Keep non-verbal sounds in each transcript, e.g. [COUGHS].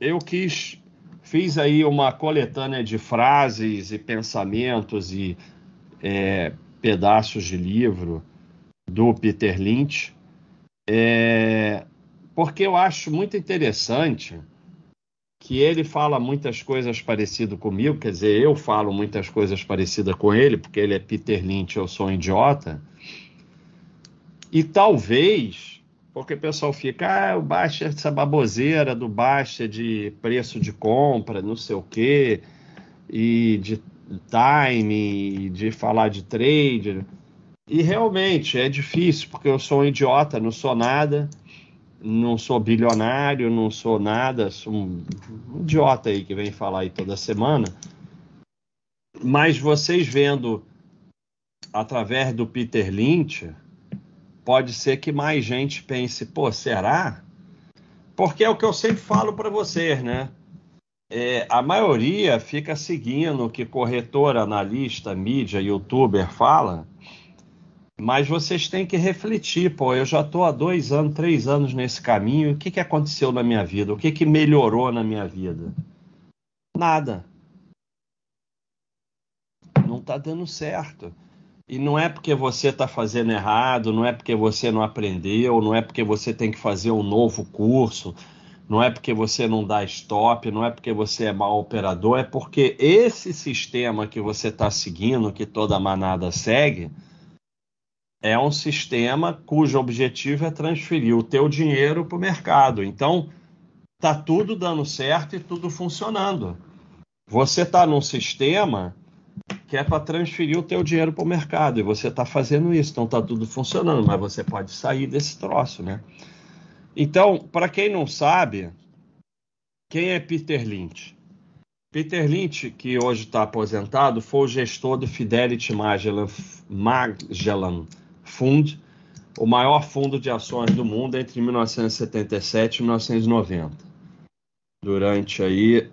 eu quis, fiz aí uma coletânea de frases e pensamentos e é, pedaços de livro do Peter Lynch, é, porque eu acho muito interessante que ele fala muitas coisas parecidas comigo, quer dizer, eu falo muitas coisas parecidas com ele, porque ele é Peter Lynch, eu sou um idiota. E talvez, porque o pessoal fica, ah, o Baixa, essa baboseira do Baixa de preço de compra, não sei o quê, e de time, de falar de trade. E realmente é difícil, porque eu sou um idiota, não sou nada, não sou bilionário, não sou nada, sou um idiota aí que vem falar aí toda semana. Mas vocês vendo através do Peter Lynch, pode ser que mais gente pense, pô, será? Porque é o que eu sempre falo para vocês, né? É, a maioria fica seguindo o que corretor, analista, mídia, youtuber fala, mas vocês têm que refletir, pô, eu já estou há dois anos, três anos nesse caminho, o que, que aconteceu na minha vida? O que, que melhorou na minha vida? Nada. Não está dando certo. E não é porque você está fazendo errado, não é porque você não aprendeu, não é porque você tem que fazer um novo curso, não é porque você não dá stop, não é porque você é mau operador, é porque esse sistema que você está seguindo, que toda manada segue, é um sistema cujo objetivo é transferir o teu dinheiro para o mercado. Então, tá tudo dando certo e tudo funcionando. Você está num sistema que é para transferir o teu dinheiro para o mercado e você está fazendo isso, então está tudo funcionando, mas você pode sair desse troço, né? Então, para quem não sabe, quem é Peter Lynch? Peter Lynch, que hoje está aposentado, foi o gestor do Fidelity Magellan, Magellan Fund, o maior fundo de ações do mundo entre 1977 e 1990. Durante aí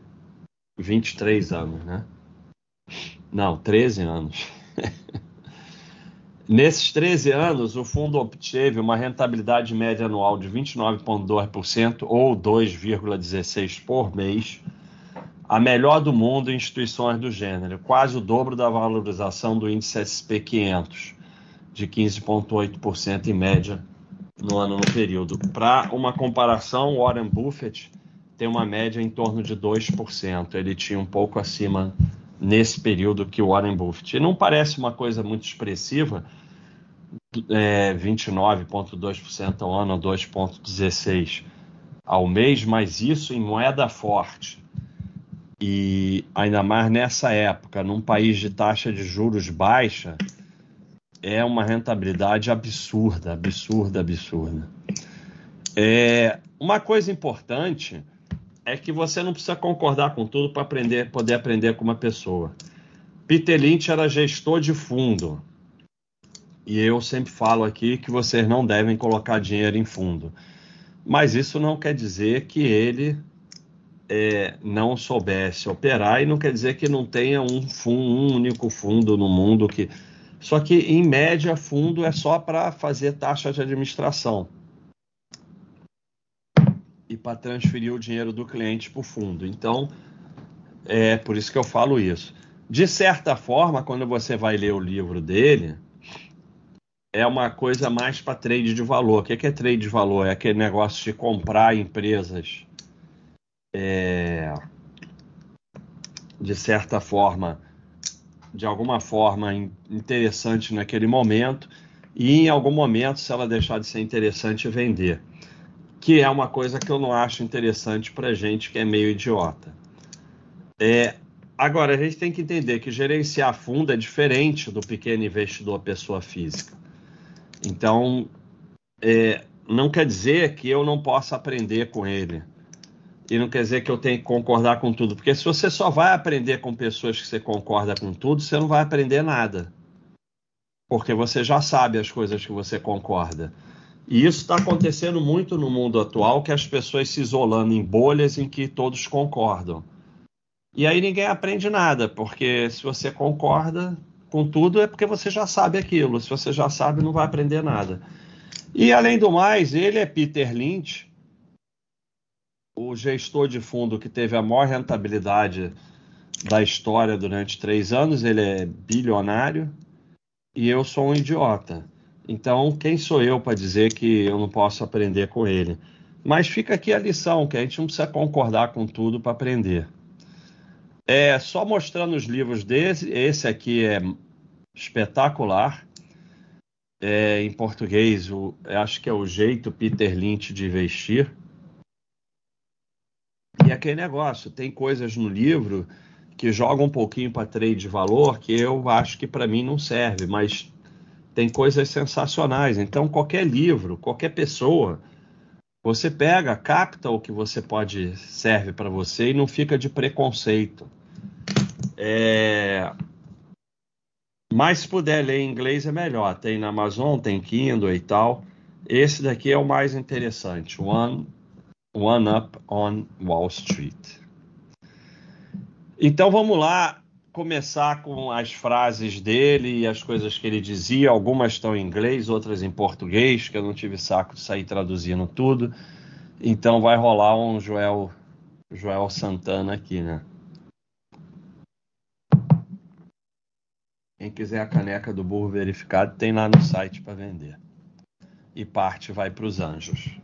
23 anos, né? Não, 13 anos. [LAUGHS] Nesses 13 anos, o fundo obteve uma rentabilidade média anual de 29,2% ou 2,16% por mês, a melhor do mundo em instituições do gênero, quase o dobro da valorização do índice SP 500, de 15,8% em média no ano no período. Para uma comparação, Warren Buffett tem uma média em torno de 2%, ele tinha um pouco acima nesse período que o Warren Buffett. E não parece uma coisa muito expressiva, é, 29,2% ao ano, 2,16% ao mês, mas isso em moeda forte. E ainda mais nessa época, num país de taxa de juros baixa, é uma rentabilidade absurda, absurda, absurda. É, uma coisa importante é que você não precisa concordar com tudo para aprender, poder aprender com uma pessoa. Peter Lynch era gestor de fundo. E eu sempre falo aqui que vocês não devem colocar dinheiro em fundo. Mas isso não quer dizer que ele é, não soubesse operar e não quer dizer que não tenha um, fundo, um único fundo no mundo que. Só que, em média, fundo é só para fazer taxa de administração e para transferir o dinheiro do cliente para o fundo. Então, é por isso que eu falo isso. De certa forma, quando você vai ler o livro dele, é uma coisa mais para trade de valor. O que é trade de valor? É aquele negócio de comprar empresas é, de certa forma, de alguma forma interessante naquele momento e em algum momento, se ela deixar de ser interessante, vender que é uma coisa que eu não acho interessante para gente que é meio idiota. É, agora, a gente tem que entender que gerenciar fundo é diferente do pequeno investidor pessoa física. Então, é, não quer dizer que eu não possa aprender com ele. E não quer dizer que eu tenho que concordar com tudo. Porque se você só vai aprender com pessoas que você concorda com tudo, você não vai aprender nada. Porque você já sabe as coisas que você concorda. E isso está acontecendo muito no mundo atual, que as pessoas se isolando em bolhas em que todos concordam. E aí ninguém aprende nada, porque se você concorda com tudo é porque você já sabe aquilo. Se você já sabe, não vai aprender nada. E além do mais, ele é Peter Lynch, o gestor de fundo que teve a maior rentabilidade da história durante três anos, ele é bilionário e eu sou um idiota. Então, quem sou eu para dizer que eu não posso aprender com ele? Mas fica aqui a lição, que a gente não precisa concordar com tudo para aprender. É só mostrando os livros desse, esse aqui é espetacular. É, em português, o, acho que é o jeito Peter Lynch de investir. E aquele negócio, tem coisas no livro que jogam um pouquinho para trade de valor que eu acho que para mim não serve, mas tem coisas sensacionais. Então, qualquer livro, qualquer pessoa, você pega, capta o que você pode serve para você e não fica de preconceito. É... Mas se puder ler em inglês é melhor. Tem na Amazon, tem Kindle e tal. Esse daqui é o mais interessante. One One Up on Wall Street. Então vamos lá começar com as frases dele e as coisas que ele dizia. Algumas estão em inglês, outras em português, que eu não tive saco de sair traduzindo tudo. Então vai rolar um Joel, Joel Santana aqui, né? Quem quiser a caneca do burro verificado, tem lá no site para vender. E parte vai para os anjos.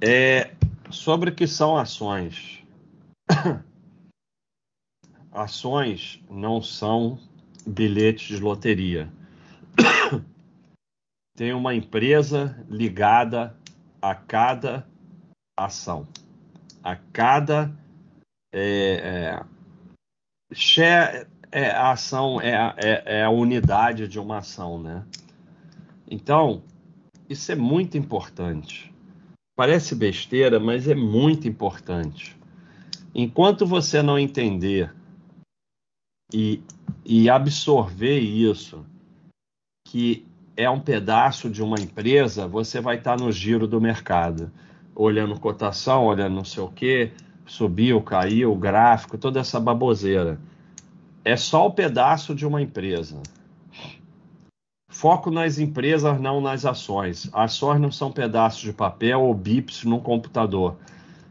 É, sobre o que são ações. [COUGHS] ações não são bilhetes de loteria. [COUGHS] Tem uma empresa ligada a cada ação, a cada é, é, share, é, a ação é, é, é a unidade de uma ação, né? Então, isso é muito importante. Parece besteira, mas é muito importante. Enquanto você não entender e, e absorver isso, que é um pedaço de uma empresa, você vai estar no giro do mercado, olhando cotação, olhando não sei o que, subiu, caiu, gráfico, toda essa baboseira. É só o pedaço de uma empresa. Foco nas empresas, não nas ações. Ações não são pedaços de papel ou bips no computador.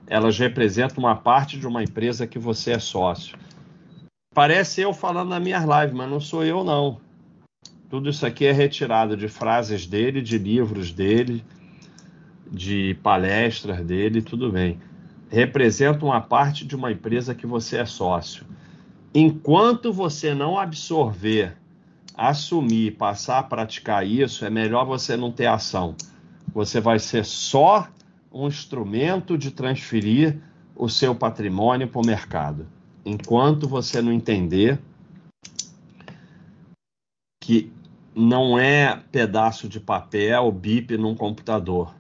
Elas representam uma parte de uma empresa que você é sócio. Parece eu falando na minha live, mas não sou eu, não. Tudo isso aqui é retirado de frases dele, de livros dele, de palestras dele, tudo bem. Representa uma parte de uma empresa que você é sócio. Enquanto você não absorver assumir, passar a praticar isso, é melhor você não ter ação. Você vai ser só um instrumento de transferir o seu patrimônio para o mercado. Enquanto você não entender que não é pedaço de papel, bip num computador.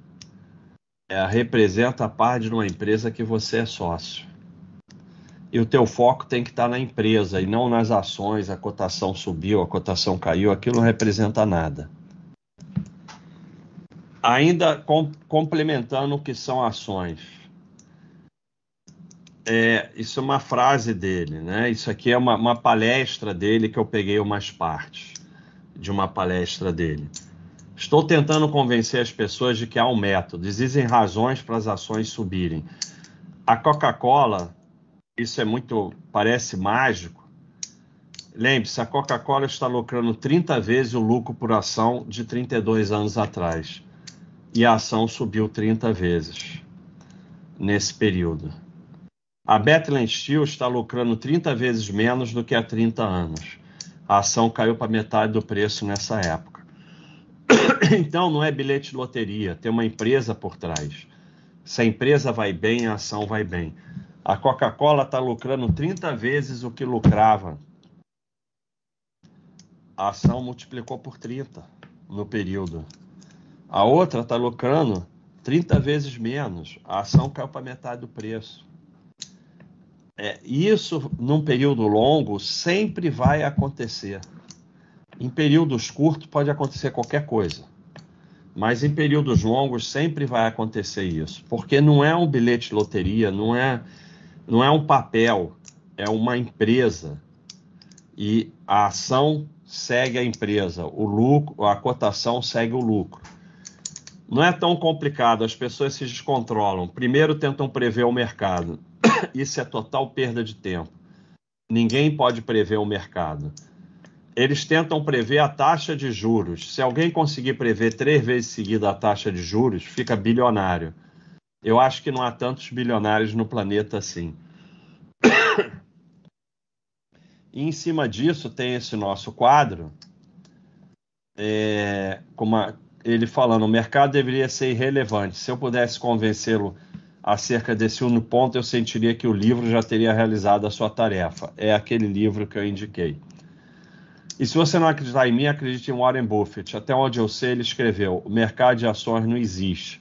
É, representa a parte de uma empresa que você é sócio e o teu foco tem que estar na empresa e não nas ações, a cotação subiu, a cotação caiu, aquilo não representa nada. Ainda com, complementando o que são ações. É, isso é uma frase dele, né? Isso aqui é uma, uma palestra dele que eu peguei umas partes de uma palestra dele. Estou tentando convencer as pessoas de que há um método, existem razões para as ações subirem. A Coca-Cola isso é muito, parece mágico. Lembre-se, a Coca-Cola está lucrando 30 vezes o lucro por ação de 32 anos atrás. E a ação subiu 30 vezes nesse período. A Bethlehem Steel está lucrando 30 vezes menos do que há 30 anos. A ação caiu para metade do preço nessa época. [COUGHS] Então não é bilhete de loteria, tem uma empresa por trás. Se a empresa vai bem, a ação vai bem. A Coca-Cola está lucrando 30 vezes o que lucrava. A ação multiplicou por 30 no período. A outra está lucrando 30 vezes menos. A ação caiu para metade do preço. É, isso, num período longo, sempre vai acontecer. Em períodos curtos, pode acontecer qualquer coisa. Mas em períodos longos, sempre vai acontecer isso. Porque não é um bilhete de loteria, não é não é um papel, é uma empresa. E a ação segue a empresa, o lucro, a cotação segue o lucro. Não é tão complicado, as pessoas se descontrolam. Primeiro tentam prever o mercado. Isso é total perda de tempo. Ninguém pode prever o mercado. Eles tentam prever a taxa de juros. Se alguém conseguir prever três vezes seguida a taxa de juros, fica bilionário. Eu acho que não há tantos bilionários no planeta assim. E em cima disso tem esse nosso quadro, é, com uma, ele falando, o mercado deveria ser irrelevante. Se eu pudesse convencê-lo acerca desse único ponto, eu sentiria que o livro já teria realizado a sua tarefa. É aquele livro que eu indiquei. E se você não acreditar em mim, acredite em Warren Buffett. Até onde eu sei, ele escreveu: o mercado de ações não existe.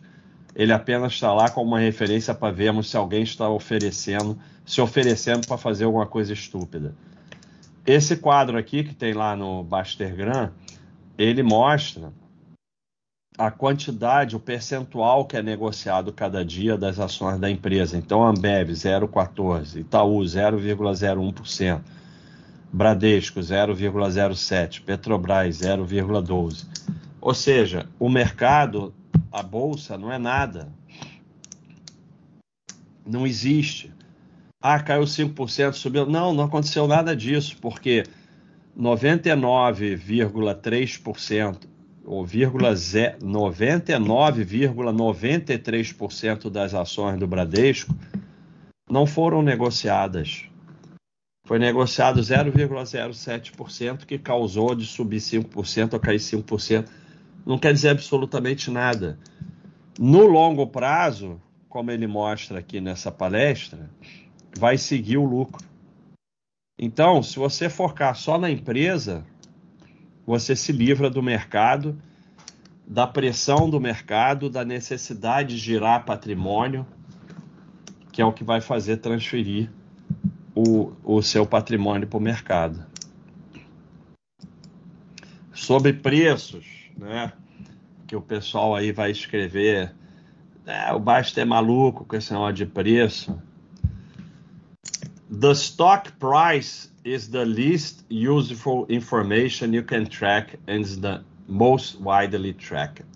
Ele apenas está lá como uma referência para vermos se alguém está oferecendo, se oferecendo para fazer alguma coisa estúpida. Esse quadro aqui que tem lá no Bastergram, ele mostra a quantidade, o percentual que é negociado cada dia das ações da empresa. Então, Ambev 0,14, Itaú 0,01%, Bradesco 0,07, Petrobras 0,12. Ou seja, o mercado, a bolsa não é nada. Não existe. Ah, caiu 5%, subiu. Não, não aconteceu nada disso, porque 99,3% ou 99,93% das ações do Bradesco não foram negociadas. Foi negociado 0,07% que causou de subir 5% ou cair 5%. Não quer dizer absolutamente nada. No longo prazo, como ele mostra aqui nessa palestra, vai seguir o lucro. Então, se você focar só na empresa, você se livra do mercado, da pressão do mercado, da necessidade de girar patrimônio, que é o que vai fazer transferir o, o seu patrimônio para o mercado. Sobre preços, né? Que o pessoal aí vai escrever. É, o Basta é maluco com esse negócio de preço. The stock price is the least useful information you can track and is the most widely tracked.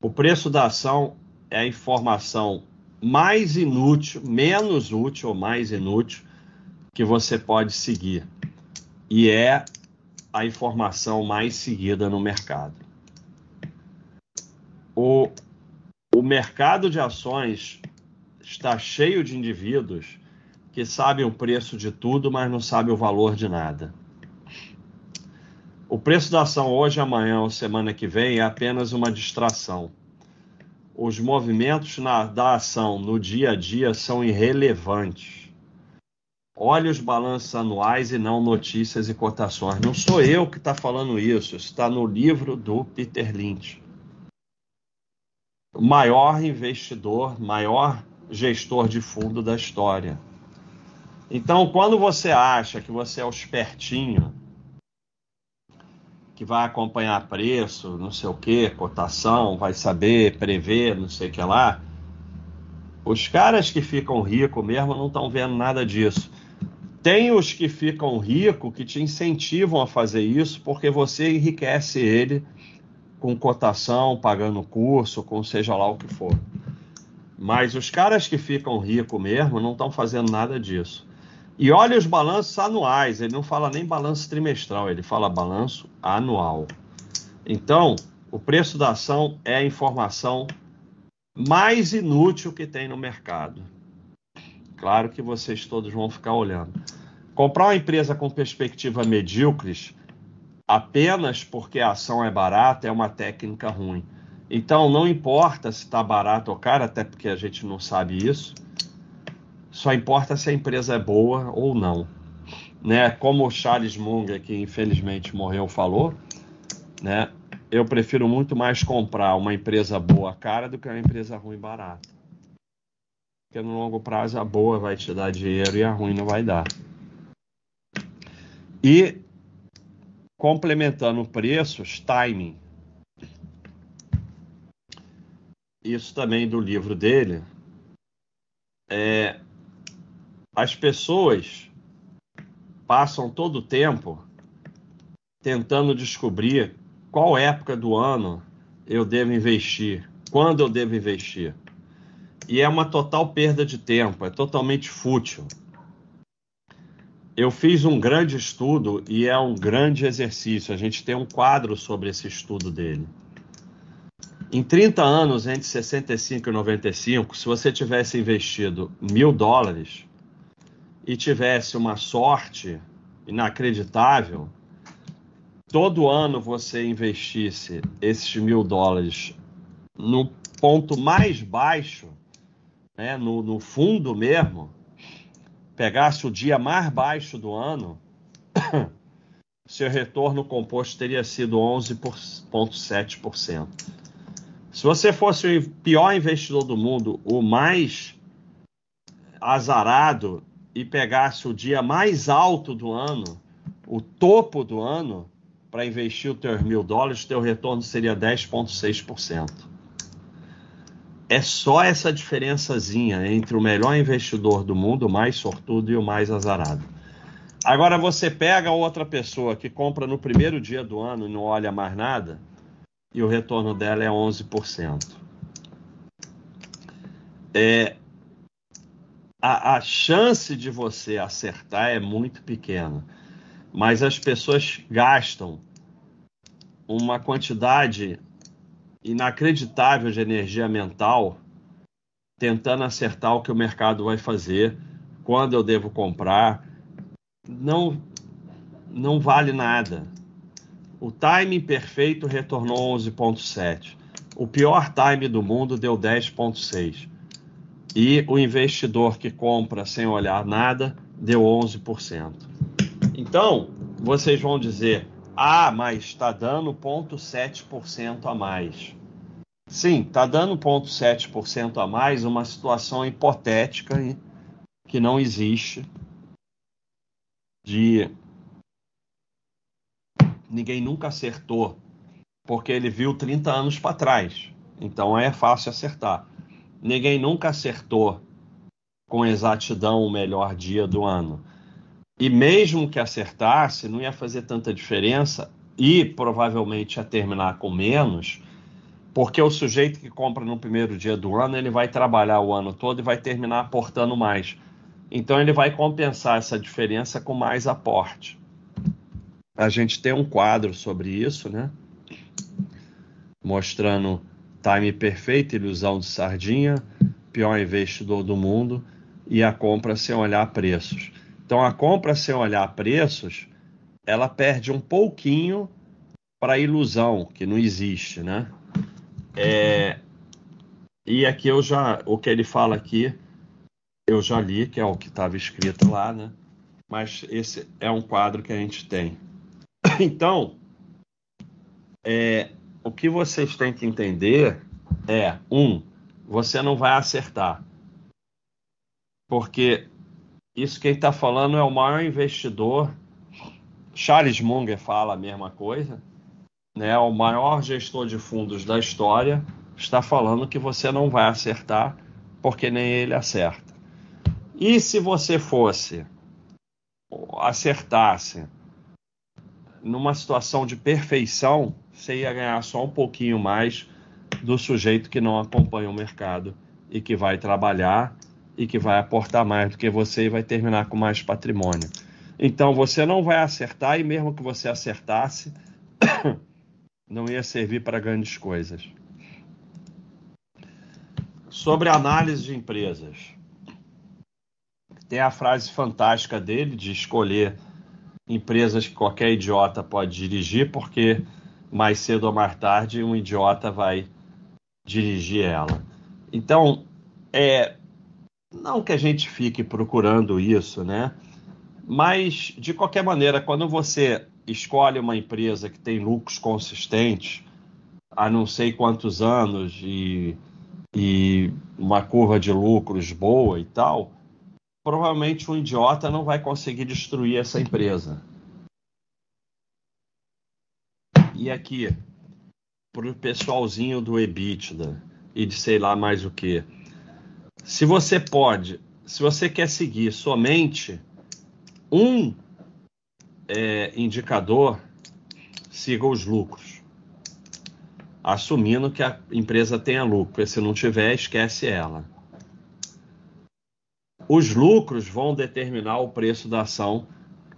O preço da ação é a informação mais inútil, menos útil ou mais inútil que você pode seguir. E é a informação mais seguida no mercado. O, o mercado de ações está cheio de indivíduos que sabem o preço de tudo, mas não sabem o valor de nada. O preço da ação hoje, amanhã ou semana que vem é apenas uma distração. Os movimentos na, da ação no dia a dia são irrelevantes. Olhe os balanços anuais e não notícias e cotações. Não sou eu que está falando isso, está no livro do Peter Lynch. O maior investidor, maior gestor de fundo da história. Então, quando você acha que você é o espertinho, que vai acompanhar preço, não sei o que, cotação, vai saber prever, não sei o que lá, os caras que ficam ricos mesmo não estão vendo nada disso. Tem os que ficam ricos que te incentivam a fazer isso porque você enriquece ele com cotação, pagando curso, com seja lá o que for. Mas os caras que ficam ricos mesmo não estão fazendo nada disso. E olha os balanços anuais, ele não fala nem balanço trimestral, ele fala balanço anual. Então, o preço da ação é a informação mais inútil que tem no mercado. Claro que vocês todos vão ficar olhando. Comprar uma empresa com perspectiva medíocres apenas porque a ação é barata é uma técnica ruim. Então, não importa se está barato ou caro, até porque a gente não sabe isso só importa se a empresa é boa ou não. Né? Como o Charles Munger, que infelizmente morreu, falou, né? eu prefiro muito mais comprar uma empresa boa cara do que uma empresa ruim barata. Porque no longo prazo a boa vai te dar dinheiro e a ruim não vai dar. E complementando preços, timing. Isso também do livro dele. É, as pessoas passam todo o tempo tentando descobrir qual época do ano eu devo investir, quando eu devo investir. E é uma total perda de tempo, é totalmente fútil. Eu fiz um grande estudo e é um grande exercício. A gente tem um quadro sobre esse estudo dele. Em 30 anos, entre 65 e 95, se você tivesse investido mil dólares e tivesse uma sorte inacreditável, todo ano você investisse esses mil dólares no ponto mais baixo, né, no, no fundo mesmo, pegasse o dia mais baixo do ano, [COUGHS] seu retorno composto teria sido 11,7%. Se você fosse o pior investidor do mundo, o mais azarado, e pegasse o dia mais alto do ano, o topo do ano, para investir os teus mil dólares, teu retorno seria 10,6%. É só essa diferençazinha entre o melhor investidor do mundo, o mais sortudo, e o mais azarado. Agora você pega outra pessoa que compra no primeiro dia do ano e não olha mais nada e o retorno dela é 11%. É, a, a chance de você acertar é muito pequena, mas as pessoas gastam uma quantidade inacreditável de energia mental tentando acertar o que o mercado vai fazer, quando eu devo comprar. Não, não vale nada. O time perfeito retornou 11,7. O pior time do mundo deu 10,6. E o investidor que compra sem olhar nada deu 11%. Então, vocês vão dizer: ah, mas está dando 0,7% a mais. Sim, está dando 0,7% a mais uma situação hipotética que não existe de ninguém nunca acertou, porque ele viu 30 anos para trás. Então é fácil acertar. Ninguém nunca acertou com exatidão o melhor dia do ano. E mesmo que acertasse, não ia fazer tanta diferença e provavelmente ia terminar com menos, porque o sujeito que compra no primeiro dia do ano, ele vai trabalhar o ano todo e vai terminar aportando mais. Então ele vai compensar essa diferença com mais aporte a gente tem um quadro sobre isso, né? Mostrando time perfeito, ilusão de sardinha, pior investidor do mundo e a compra sem olhar preços. Então a compra sem olhar preços, ela perde um pouquinho para a ilusão que não existe, né? É, e aqui eu já, o que ele fala aqui, eu já li, que é o que estava escrito lá, né? Mas esse é um quadro que a gente tem. [COUGHS] Então, é, o que vocês têm que entender é: um, você não vai acertar. Porque isso quem está falando é o maior investidor. Charles Munger fala a mesma coisa. Né? O maior gestor de fundos da história está falando que você não vai acertar porque nem ele acerta. E se você fosse acertasse numa situação de perfeição, você ia ganhar só um pouquinho mais do sujeito que não acompanha o mercado e que vai trabalhar e que vai aportar mais do que você e vai terminar com mais patrimônio. Então você não vai acertar e mesmo que você acertasse, [COUGHS] não ia servir para grandes coisas. Sobre análise de empresas. Tem a frase fantástica dele de escolher empresas que qualquer idiota pode dirigir, porque mais cedo ou mais tarde um idiota vai dirigir ela. Então, é não que a gente fique procurando isso, né? Mas de qualquer maneira, quando você escolhe uma empresa que tem lucros consistentes há não sei quantos anos e, e uma curva de lucros boa e tal, provavelmente um idiota não vai conseguir destruir essa empresa. E aqui, para o pessoalzinho do EBITDA e de sei lá mais o que. Se você pode, se você quer seguir somente um é, indicador, siga os lucros. assumindo que a empresa tenha lucro, se não tiver, esquece ela. Os lucros vão determinar o preço da ação,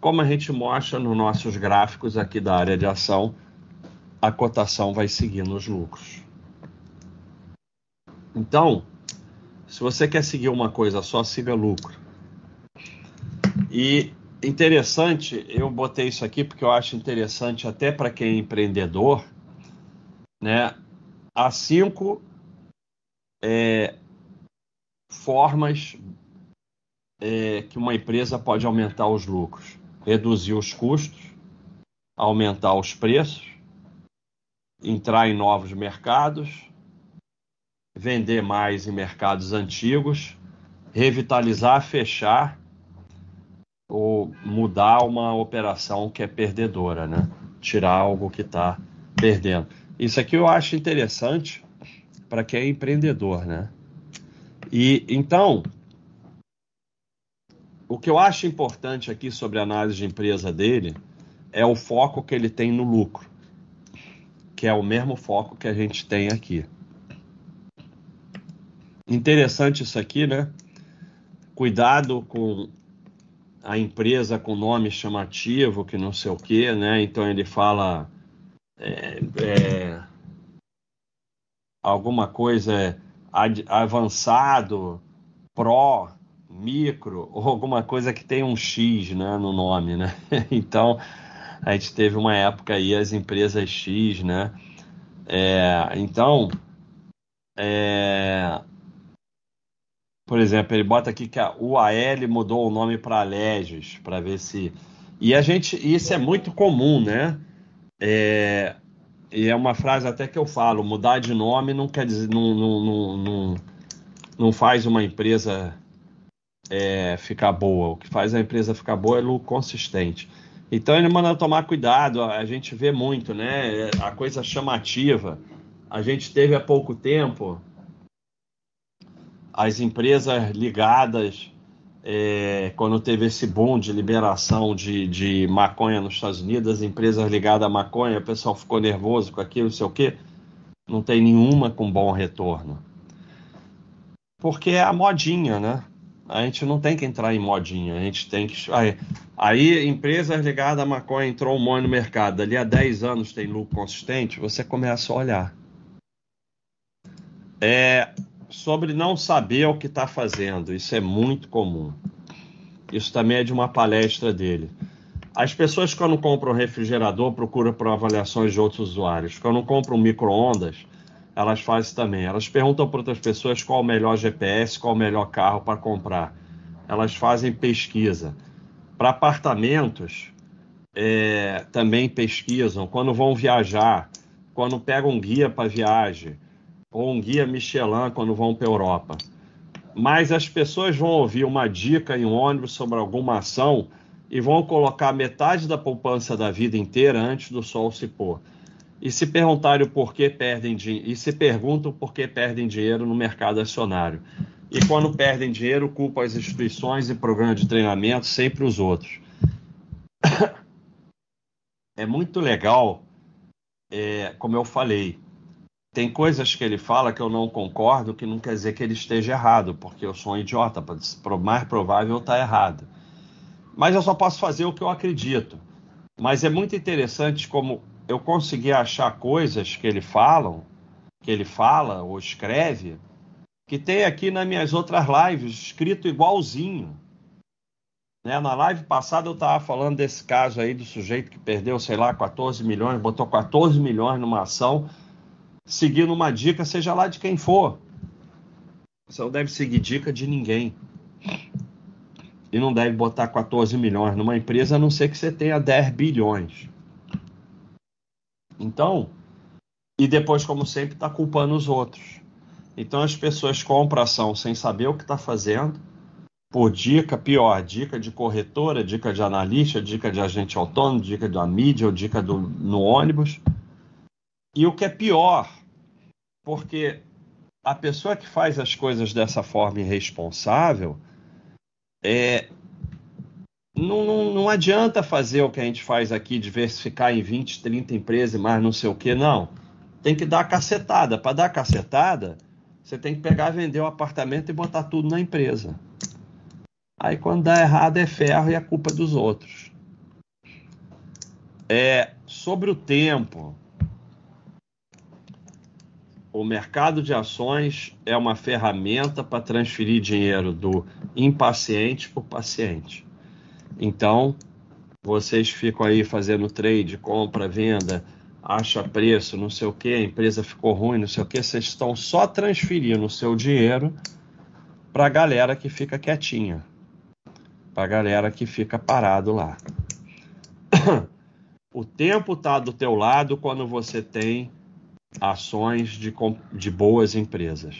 como a gente mostra nos nossos gráficos aqui da área de ação, a cotação vai seguindo os lucros. Então, se você quer seguir uma coisa só, siga lucro. E interessante, eu botei isso aqui porque eu acho interessante até para quem é empreendedor, né? Há cinco é, formas é, que uma empresa pode aumentar os lucros: reduzir os custos, aumentar os preços, entrar em novos mercados, vender mais em mercados antigos, revitalizar, fechar ou mudar uma operação que é perdedora, né? Tirar algo que está perdendo. Isso aqui eu acho interessante para quem é empreendedor, né? E então, o que eu acho importante aqui sobre a análise de empresa dele é o foco que ele tem no lucro, que é o mesmo foco que a gente tem aqui. Interessante isso aqui, né? Cuidado com a empresa com nome chamativo, que não sei o quê, né? Então ele fala é, é, alguma coisa ad, avançado, pró, micro, ou alguma coisa que tem um X né, no nome, né? [LAUGHS] Então a gente teve uma época aí as empresas X, né? É, então, é, por exemplo, ele bota aqui que a UAL mudou o nome para Alegis, para ver se. E a gente, isso é muito comum, né? É, e é uma frase até que eu falo: mudar de nome não quer dizer, não, não, não, não, não faz uma empresa é, ficar boa. O que faz a empresa ficar boa é lucro consistente. Então ele manda tomar cuidado. A gente vê muito, né? A coisa chamativa. A gente teve há pouco tempo as empresas ligadas, é, quando teve esse boom de liberação de, de maconha nos Estados Unidos, as empresas ligadas à maconha, o pessoal ficou nervoso com aquilo, não sei o quê, não tem nenhuma com bom retorno. Porque é a modinha, né? A gente não tem que entrar em modinha, a gente tem que. Aí, aí empresas ligadas à maconha entrou um monte no mercado, ali há 10 anos tem lucro consistente, você começa a olhar. É, sobre não saber o que está fazendo. Isso é muito comum. Isso também é de uma palestra dele. As pessoas, quando compram um refrigerador, procuram por avaliações de outros usuários. Quando compram micro-ondas, elas fazem também. Elas perguntam para outras pessoas qual o melhor GPS, qual o melhor carro para comprar. Elas fazem pesquisa. Para apartamentos, é, também pesquisam. Quando vão viajar, quando pegam um guia para viagem, ou um guia Michelin quando vão para a Europa. Mas as pessoas vão ouvir uma dica em um ônibus sobre alguma ação e vão colocar metade da poupança da vida inteira antes do sol se pôr. E se perguntarem por que perdem e se perguntam por que perdem dinheiro no mercado acionário. E quando perdem dinheiro, culpam as instituições e programas de treinamento, sempre os outros. [COUGHS] É muito legal, é, como eu falei, tem coisas que ele fala que eu não concordo, que não quer dizer que ele esteja errado, porque eu sou um idiota, o mais provável está errado. Mas eu só posso fazer o que eu acredito. Mas é muito interessante como eu consegui achar coisas que ele falam, que ele fala ou escreve, que tem aqui nas minhas outras lives, escrito igualzinho. Né? Na live passada eu estava falando desse caso aí do sujeito que perdeu, sei lá, 14 milhões, botou 14 milhões numa ação seguindo uma dica, seja lá de quem for. Você não deve seguir dica de ninguém. E não deve botar 14 milhões numa empresa, a não ser que você tenha 10 bilhões. Então, e depois, como sempre, está culpando os outros. Então as pessoas compram ação sem saber o que está fazendo, por dica, pior, dica de corretora, dica de analista, dica de agente autônomo, dica da mídia ou dica do, no ônibus e o que é pior, porque a pessoa que faz as coisas dessa forma irresponsável é, não, não, não, adianta fazer o que a gente faz aqui, diversificar em 20, 30 empresas e mais não sei o que, não. tem que dar a cacetada. Para dar a cacetada, você tem que pegar, vender o apartamento e botar tudo na empresa. Aí quando dá errado é ferro e a culpa é dos outros. É sobre o tempo. O mercado de ações é uma ferramenta para transferir dinheiro do impaciente para o paciente. Então, vocês ficam aí fazendo trade, compra, venda, acha preço, não sei o que, a empresa ficou ruim, não sei o que, vocês estão só transferindo o seu dinheiro para a galera que fica quietinha, para a galera que fica parado lá. O tempo está do teu lado quando você tem ações de, de boas empresas.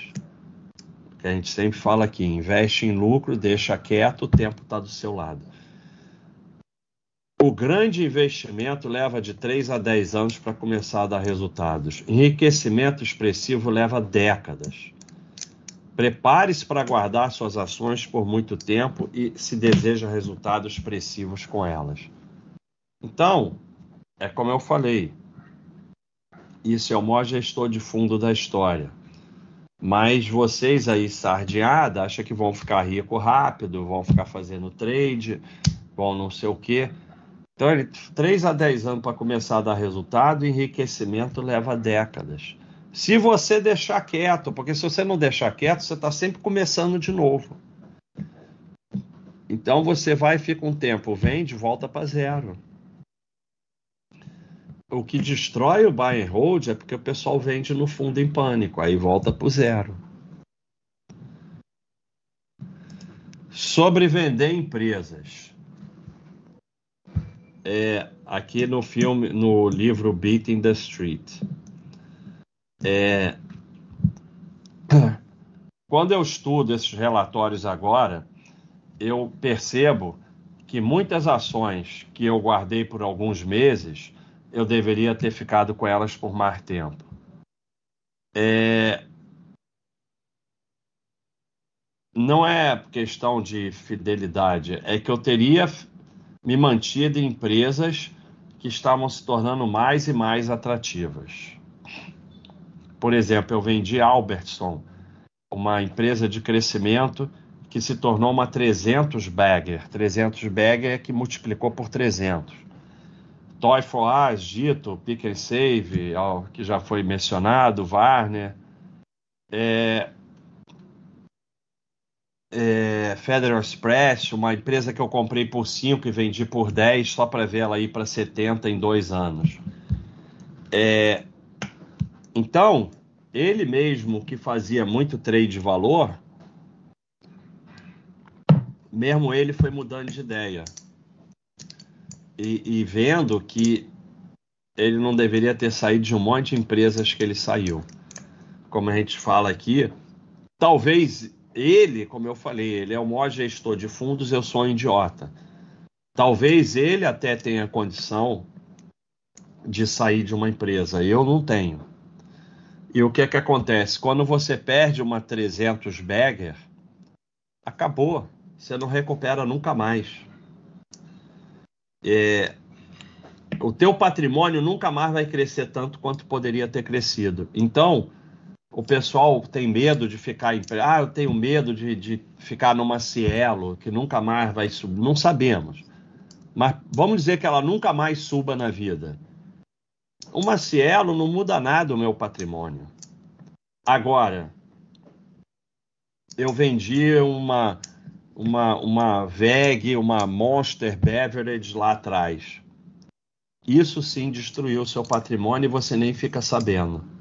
Que a gente sempre fala aqui, investe em lucro, deixa quieto, o tempo está do seu lado. O grande investimento leva de 3 a 10 anos para começar a dar resultados. Enriquecimento expressivo leva décadas. Prepare-se para guardar suas ações por muito tempo e se deseja resultados expressivos com elas. Então, é como eu falei, isso é o maior gestor de fundo da história. Mas vocês aí, sardinhada, acham que vão ficar rico rápido, vão ficar fazendo trade, vão não sei o quê. Então, ele, 3 a 10 anos para começar a dar resultado, enriquecimento leva décadas. Se você deixar quieto, porque se você não deixar quieto, você está sempre começando de novo. Então você vai, fica um tempo, vende, volta para zero. O que destrói o buy and hold é porque o pessoal vende no fundo em pânico, aí volta para zero. Sobre vender empresas é, aqui no filme, no livro Beating the Street. É, quando eu estudo esses relatórios agora, eu percebo que muitas ações que eu guardei por alguns meses, eu deveria ter ficado com elas por mais tempo. É, não é questão de fidelidade, é que eu teria me mantido em empresas que estavam se tornando mais e mais atrativas. Por exemplo, eu vendi Albertson, uma empresa de crescimento que se tornou uma 300 bagger. 300 bagger é que multiplicou por 300. Toy for Us, Dito, Pick and Save, que já foi mencionado, Warner. É, é, Federal Express, uma empresa que eu comprei por 5 e vendi por 10 só para ver ela ir para 70 em dois anos. É, então, ele mesmo que fazia muito trade de valor, mesmo ele foi mudando de ideia. E, e vendo que ele não deveria ter saído de um monte de empresas que ele saiu. Como a gente fala aqui, talvez ele, como eu falei, ele é o maior gestor de fundos, eu sou um idiota. Talvez ele até tenha condição de sair de uma empresa, eu não tenho. E o que é que acontece? Quando você perde uma 300 bagger, acabou. Você não recupera nunca mais. É, o teu patrimônio nunca mais vai crescer tanto quanto poderia ter crescido. Então, o pessoal tem medo de ficar em. Ah, eu tenho medo de, de ficar numa Cielo, que nunca mais vai subir. Não sabemos. Mas vamos dizer que ela nunca mais suba na vida. Uma Cielo não muda nada o meu patrimônio. Agora, eu vendi uma, uma, uma VEG, uma Monster Beverage lá atrás. Isso sim destruiu o seu patrimônio e você nem fica sabendo.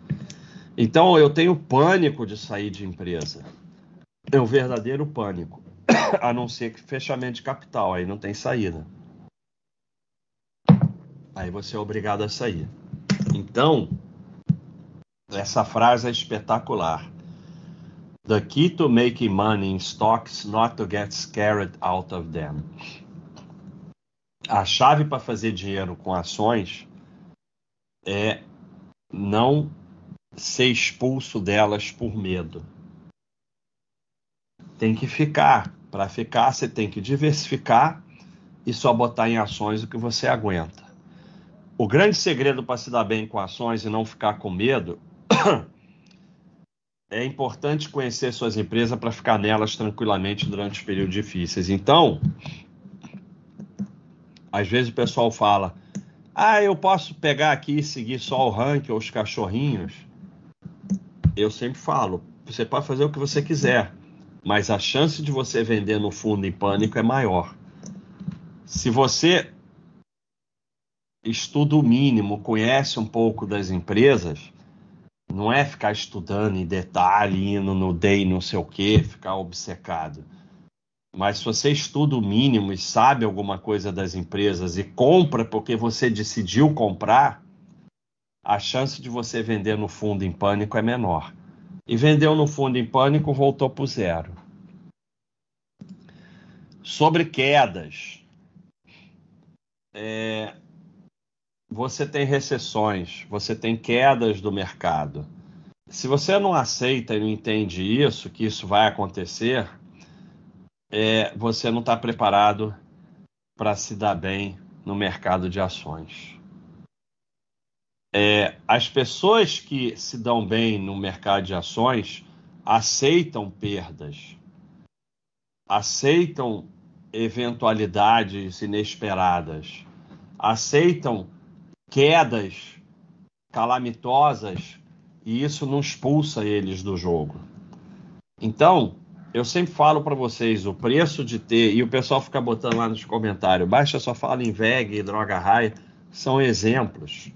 Então eu tenho pânico de sair de empresa. É um verdadeiro pânico. [COUGHS] A não ser que fechamento de capital, aí não tem saída. Aí você é obrigado a sair. Então, essa frase é espetacular. The key to making money in stocks not to get scared out of them. A chave para fazer dinheiro com ações é não ser expulso delas por medo. Tem que ficar. Para ficar, você tem que diversificar e só botar em ações o que você aguenta. o grande segredo para se dar bem com ações e não ficar com medo [CLEARS THROAT] é importante conhecer suas empresas para ficar nelas tranquilamente durante os períodos difíceis. Então, às vezes o pessoal fala: ah, eu posso pegar aqui e seguir só o ranking ou os cachorrinhos. Eu sempre falo: você pode fazer o que você quiser, mas a chance de você vender no fundo em pânico é maior. Se você estuda o mínimo, conhece um pouco das empresas, não é ficar estudando em detalhe, indo no day não sei o que, ficar obcecado. Mas se você estuda o mínimo e sabe alguma coisa das empresas e compra porque você decidiu comprar, a chance de você vender no fundo em pânico é menor. E vendeu no fundo em pânico, voltou para o zero. Sobre quedas. É, você tem recessões, você tem quedas do mercado. Se você não aceita e não entende isso, que isso vai acontecer, é, você não está preparado para se dar bem no mercado de ações. É, as pessoas que se dão bem no mercado de ações aceitam perdas, aceitam eventualidades inesperadas, aceitam quedas calamitosas e isso não expulsa eles do jogo. Então, eu sempre falo para vocês o preço de ter, e o pessoal fica botando lá nos comentários, baixa só fala em VEG e droga raia, são exemplos.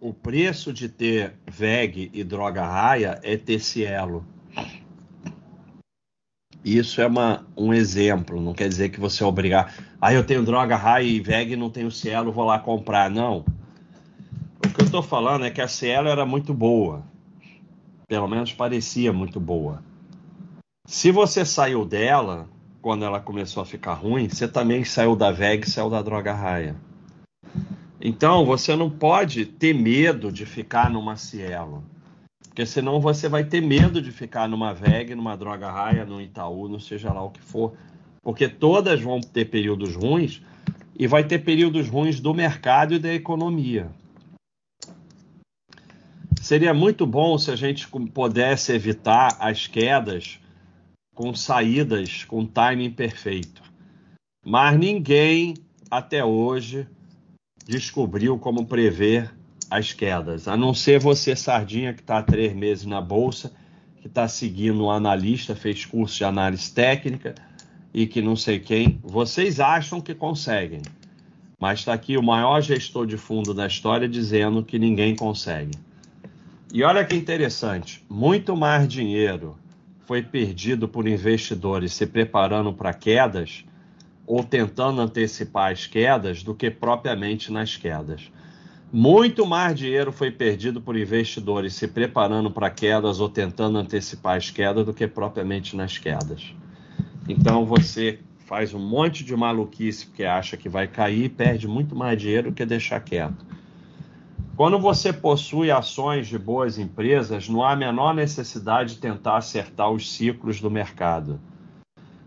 O preço de ter VEG e droga raia é ter Cielo. Isso é uma, um exemplo, não quer dizer que você é obrigar. Ah, eu tenho droga raia e VEG não tenho Cielo, vou lá comprar. Não. O que eu estou falando é que a Cielo era muito boa. Pelo menos parecia muito boa. Se você saiu dela, quando ela começou a ficar ruim, você também saiu da VEG e saiu da droga raia. Então, você não pode ter medo de ficar numa Cielo. Porque senão você vai ter medo de ficar numa VEG, numa droga raia, no Itaú, não seja lá o que for. Porque todas vão ter períodos ruins e vai ter períodos ruins do mercado e da economia. Seria muito bom se a gente pudesse evitar as quedas com saídas com timing perfeito. Mas ninguém até hoje descobriu como prever as quedas, a não ser você, Sardinha, que está há três meses na Bolsa, que está seguindo um analista, fez curso de análise técnica e que não sei quem. Vocês acham que conseguem, mas está aqui o maior gestor de fundo da história dizendo que ninguém consegue. E olha que interessante, muito mais dinheiro foi perdido por investidores se preparando para quedas ou tentando antecipar as quedas do que propriamente nas quedas. Muito mais dinheiro foi perdido por investidores se preparando para quedas ou tentando antecipar as quedas do que propriamente nas quedas. Então você faz um monte de maluquice porque acha que vai cair e perde muito mais dinheiro do que deixar quieto. Quando você possui ações de boas empresas, não há a menor necessidade de tentar acertar os ciclos do mercado.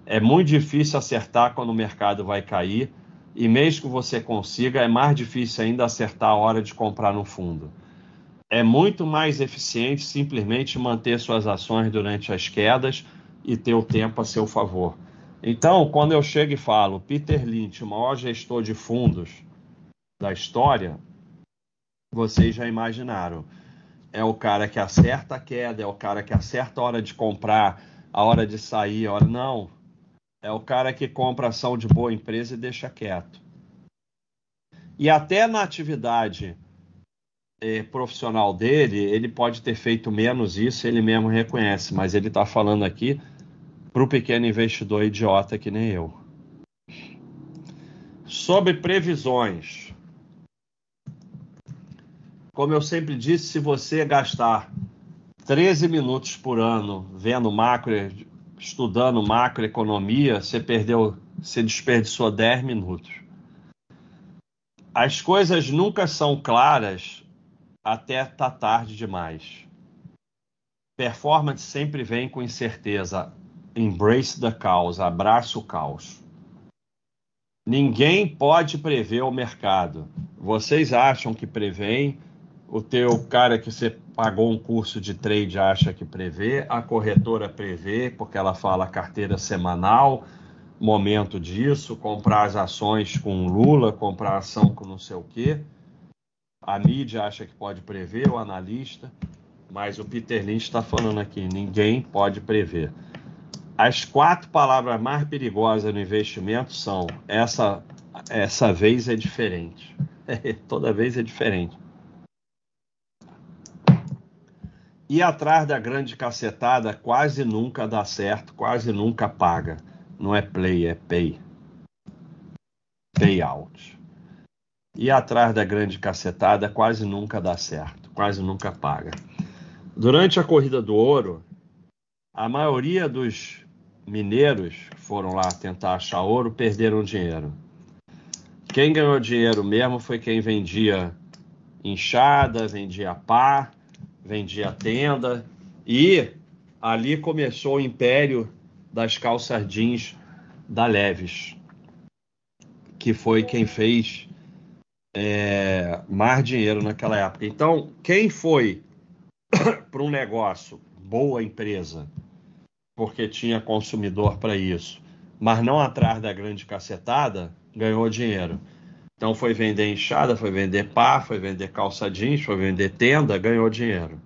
É muito difícil acertar quando o mercado vai cair e mesmo que você consiga, é mais difícil ainda acertar a hora de comprar no fundo. É muito mais eficiente simplesmente manter suas ações durante as quedas e ter o tempo a seu favor. Então, quando eu chego e falo Peter Lynch, o maior gestor de fundos da história, vocês já imaginaram. É o cara que acerta a queda, é o cara que acerta a hora de comprar, a hora de sair, a hora. Não, é o cara que compra ação de boa empresa e deixa quieto. E até na atividade é, profissional dele, ele pode ter feito menos isso, ele mesmo reconhece, mas ele está falando aqui para o pequeno investidor idiota que nem eu. Sobre previsões. Como eu sempre disse, se você gastar 13 minutos por ano vendo macro estudando macroeconomia, você perdeu, você desperdiçou 10 minutos. As coisas nunca são claras até tá tarde demais. Performance sempre vem com incerteza. Embrace the caos, abraça o caos. Ninguém pode prever o mercado. Vocês acham que preveem? O teu cara que você pagou um curso de trade acha que prevê, a corretora prevê, porque ela fala carteira semanal, momento disso, comprar as ações com Lula, comprar ação com não sei o quê. A mídia acha que pode prever, o analista, mas o Peter Lynch está falando aqui, ninguém pode prever. As quatro palavras mais perigosas no investimento são essa essa vez é diferente. [LAUGHS] Toda vez é diferente. E atrás da grande cacetada quase nunca dá certo, quase nunca paga. Não é play, é pay. Payout. E atrás da grande cacetada quase nunca dá certo, quase nunca paga. Durante a corrida do ouro, a maioria dos mineiros que foram lá tentar achar ouro perderam dinheiro. Quem ganhou dinheiro mesmo foi quem vendia enxada, vendia pá, vendia tenda e ali começou o império das calças jeans da Leves, que foi quem fez é, mais dinheiro naquela época. Então, quem foi [COUGHS] para um negócio, boa empresa, porque tinha consumidor para isso, mas não atrás da grande cacetada, ganhou dinheiro. Então foi vender enxada, foi vender pá, foi vender calça jeans, foi vender tenda, ganhou dinheiro.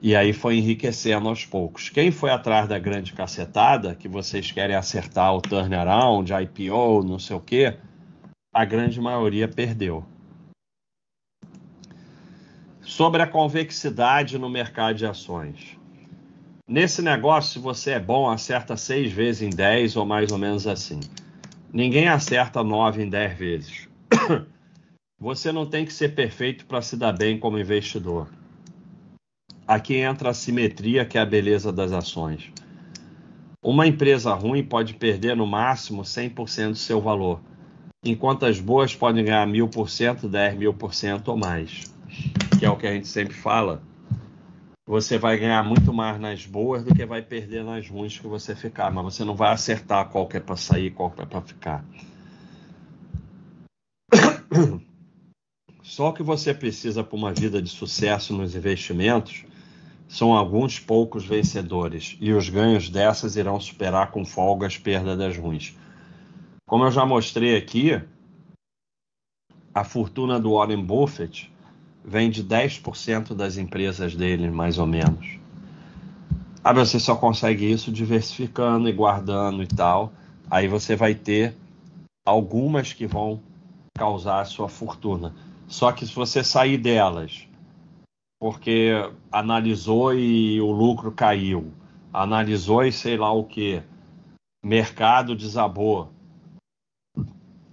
E aí foi enriquecendo aos poucos. Quem foi atrás da grande cacetada, que vocês querem acertar o turnaround, IPO, não sei o quê, a grande maioria perdeu. Sobre a convexidade no mercado de ações. Nesse negócio, se você é bom, acerta seis vezes em dez ou mais ou menos assim. Ninguém acerta nove em dez vezes. [COUGHS] Você não tem que ser perfeito para se dar bem como investidor. Aqui entra a simetria, que é a beleza das ações. Uma empresa ruim pode perder no máximo 100% do seu valor, enquanto as boas podem ganhar 1000%, 10 mil por cento ou mais, que é o que a gente sempre fala você vai ganhar muito mais nas boas do que vai perder nas ruins que você ficar, mas você não vai acertar qual que é para sair, qual que é para ficar. [COUGHS] Só que você precisa para uma vida de sucesso nos investimentos são alguns poucos vencedores e os ganhos dessas irão superar com folga as perdas das ruins. Como eu já mostrei aqui, a fortuna do Warren Buffett vem de 10% das empresas dele, mais ou menos. Ah, você só consegue isso diversificando e guardando e tal. Aí você vai ter algumas que vão causar a sua fortuna. Só que se você sair delas, porque analisou e o lucro caiu, analisou e sei lá o que, mercado desabou,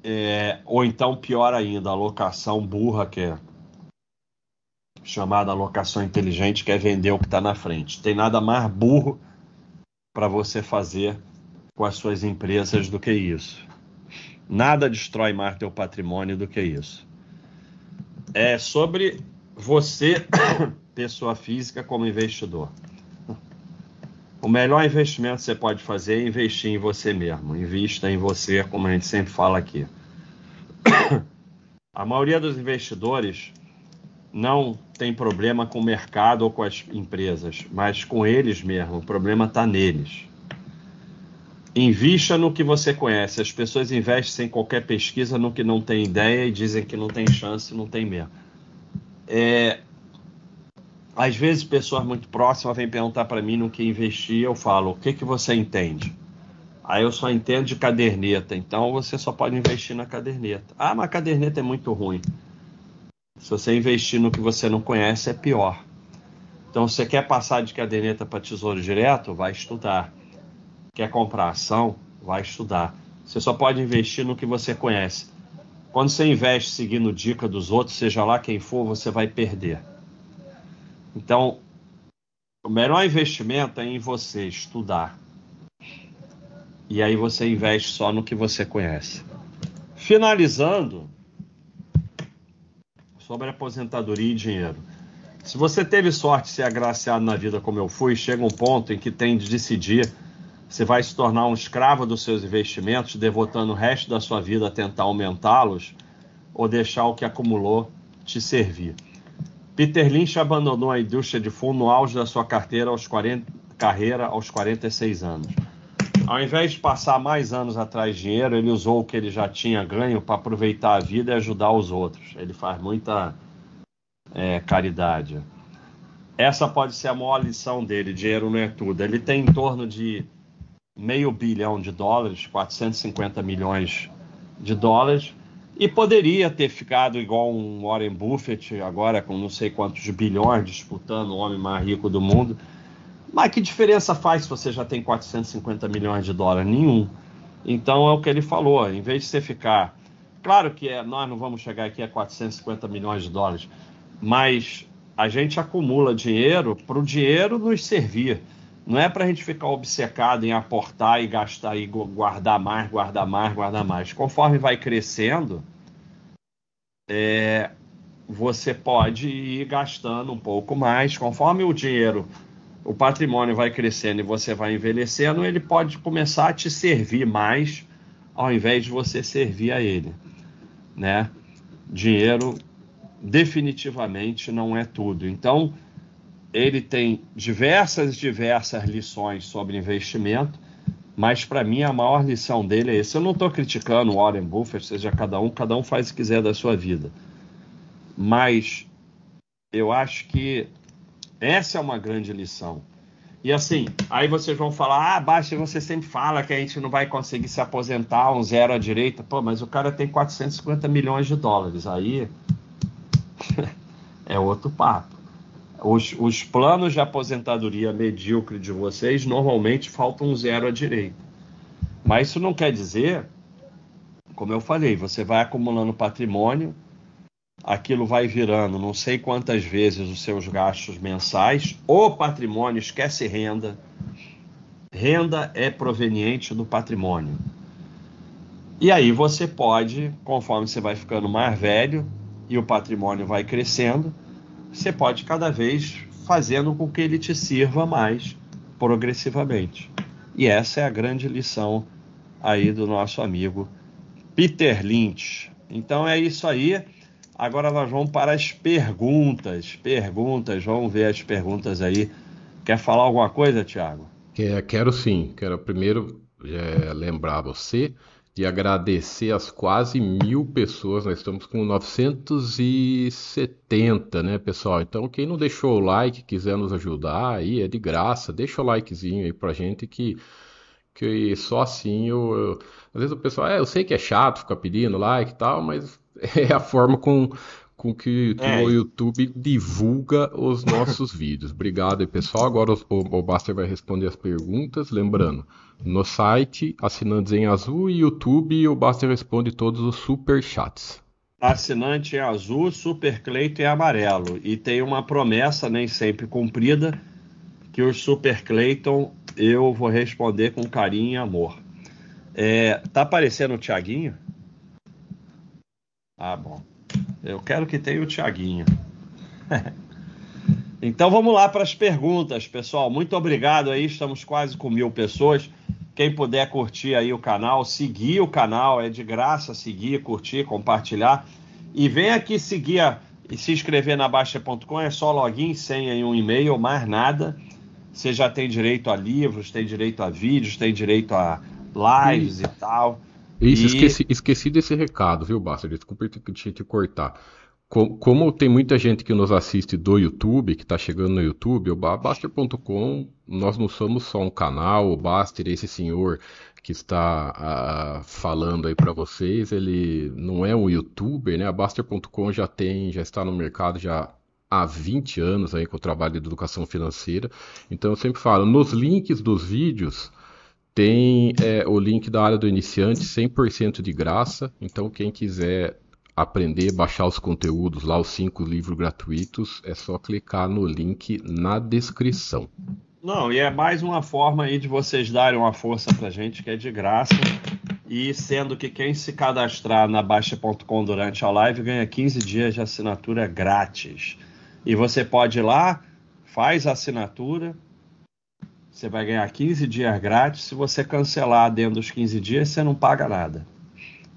é, ou então pior ainda, a locação burra que é chamada alocação inteligente, que é vender o que está na frente. Tem nada mais burro para você fazer com as suas empresas do que isso. Nada destrói mais teu patrimônio do que isso. É sobre você, [COUGHS] pessoa física, como investidor. O melhor investimento que você pode fazer é investir em você mesmo. Invista em você, como a gente sempre fala aqui. [COUGHS] A maioria dos investidores não tem problema com o mercado ou com as empresas, mas com eles mesmo. O problema está neles. Invista no que você conhece. As pessoas investem sem qualquer pesquisa no que não tem ideia e dizem que não tem chance, não tem mesmo. É... Às vezes, pessoas muito próximas vêm perguntar para mim no que investir. Eu falo: o que, que você entende? Aí eu só entendo de caderneta. Então você só pode investir na caderneta. Ah, mas a caderneta é muito ruim. Se você investir no que você não conhece, é pior. Então, se você quer passar de caderneta para tesouro direto, vai estudar. Quer comprar ação? Vai estudar. Você só pode investir no que você conhece. Quando você investe seguindo dica dos outros, seja lá quem for, você vai perder. Então, o melhor investimento é em você estudar. E aí você investe só no que você conhece. Finalizando, sobre aposentadoria e dinheiro. Se você teve sorte de ser agraciado na vida como eu fui, chega um ponto em que tem de decidir você vai se tornar um escravo dos seus investimentos, devotando o resto da sua vida a tentar aumentá-los, ou deixar o que acumulou te servir. Peter Lynch abandonou a indústria de fundo no auge da sua carteira aos 40, carreira aos 46 anos. Ao invés de passar mais anos atrás dinheiro, ele usou o que ele já tinha ganho para aproveitar a vida e ajudar os outros. Ele faz muita é, caridade. Essa pode ser a maior lição dele: dinheiro não é tudo. Ele tem em torno de meio bilhão de dólares, 450 milhões de dólares, e poderia ter ficado igual um Warren Buffett, agora com não sei quantos bilhões, disputando o homem mais rico do mundo. Mas que diferença faz se você já tem 450 milhões de dólares? Nenhum. Então é o que ele falou, em vez de você ficar. Claro que é, nós não vamos chegar aqui a 450 milhões de dólares, mas a gente acumula dinheiro para o dinheiro nos servir. Não é para a gente ficar obcecado em aportar e gastar e guardar mais, guardar mais, guardar mais. Conforme vai crescendo, é, você pode ir gastando um pouco mais. Conforme o dinheiro, o patrimônio vai crescendo e você vai envelhecendo, ele pode começar a te servir mais ao invés de você servir a ele. Né? Dinheiro definitivamente não é tudo. Então, ele tem diversas, diversas lições sobre investimento, mas para mim a maior lição dele é essa. Eu não estou criticando o Warren Buffett, seja cada um, cada um faz o que quiser da sua vida. Mas eu acho que essa é uma grande lição. E assim, aí vocês vão falar, ah, Baixa, você sempre fala que a gente não vai conseguir se aposentar, um zero à direita. Pô, mas o cara tem 450 milhões de dólares. Aí [LAUGHS] é outro papo. Os, os, planos de aposentadoria medíocre de vocês normalmente faltam um zero à direita. Mas isso não quer dizer, como eu falei, você vai acumulando patrimônio, aquilo vai virando não sei quantas vezes os seus gastos mensais. O patrimônio esquece renda. Renda é proveniente do patrimônio. E aí você pode, conforme você vai ficando mais velho e o patrimônio vai crescendo, você pode cada vez fazendo com que ele te sirva mais progressivamente. E essa é a grande lição aí do nosso amigo Peter Lynch. Então é isso aí. Agora nós vamos para as perguntas. Perguntas, vamos ver as perguntas aí. Quer falar alguma coisa, Tiago? Quero sim. Quero primeiro é, lembrar você de agradecer as quase mil pessoas. Nós estamos com 970, né, pessoal? Então, quem não deixou o like, quiser nos ajudar, aí é de graça. Deixa o likezinho aí pra gente que, que só assim eu, eu... Às vezes o pessoal, é, eu sei que é chato ficar pedindo like e tal, mas é a forma com, com que é. o YouTube divulga os nossos [LAUGHS] vídeos. Obrigado aí, pessoal. Agora o, o Baster vai responder as perguntas. Lembrando, no site, assinantes em azul e YouTube, o Baster responde todos os super chats. Assinante em azul, super Cleito em amarelo. E tem uma promessa, nem sempre cumprida, que o super Cleiton eu vou responder com carinho e amor. É, tá aparecendo o Tiaguinho? Ah, bom. Eu quero que tenha o Tiaguinho. [LAUGHS] então vamos lá para as perguntas, pessoal. Muito obrigado aí. Estamos quase com mil pessoas. Quem puder curtir aí o canal, seguir o canal, é de graça seguir, curtir, compartilhar. E vem aqui seguir e se inscrever na Baixa.com, é só login, senha e um e-mail, mais nada. Você já tem direito a livros, tem direito a vídeos, tem direito a lives e tal. Isso, e... esqueci, esqueci desse recado, viu, Basta? Desculpa te, te, te cortar. Como, como, tem muita gente que nos assiste do YouTube, que está chegando no YouTube, o Baster.com, nós não somos só um canal, o Baster, esse senhor que está uh, falando aí para vocês, ele não é um youtuber, né? A Baster.com já tem, já está no mercado já há 20 anos aí com o trabalho de educação financeira. Então eu sempre falo, nos links dos vídeos, tem é, o link da área do iniciante 100% de graça. Então, quem quiser aprender, baixar os conteúdos lá, os cinco livros gratuitos, é só clicar no link na descrição. Não, e é mais uma forma aí de vocês darem uma força pra gente, que é de graça. E sendo que quem se cadastrar na Baixa.com durante a live ganha 15 dias de assinatura grátis. E você pode ir lá, faz a assinatura, Você vai ganhar 15 dias grátis. Se você cancelar dentro dos 15 dias, você não paga nada.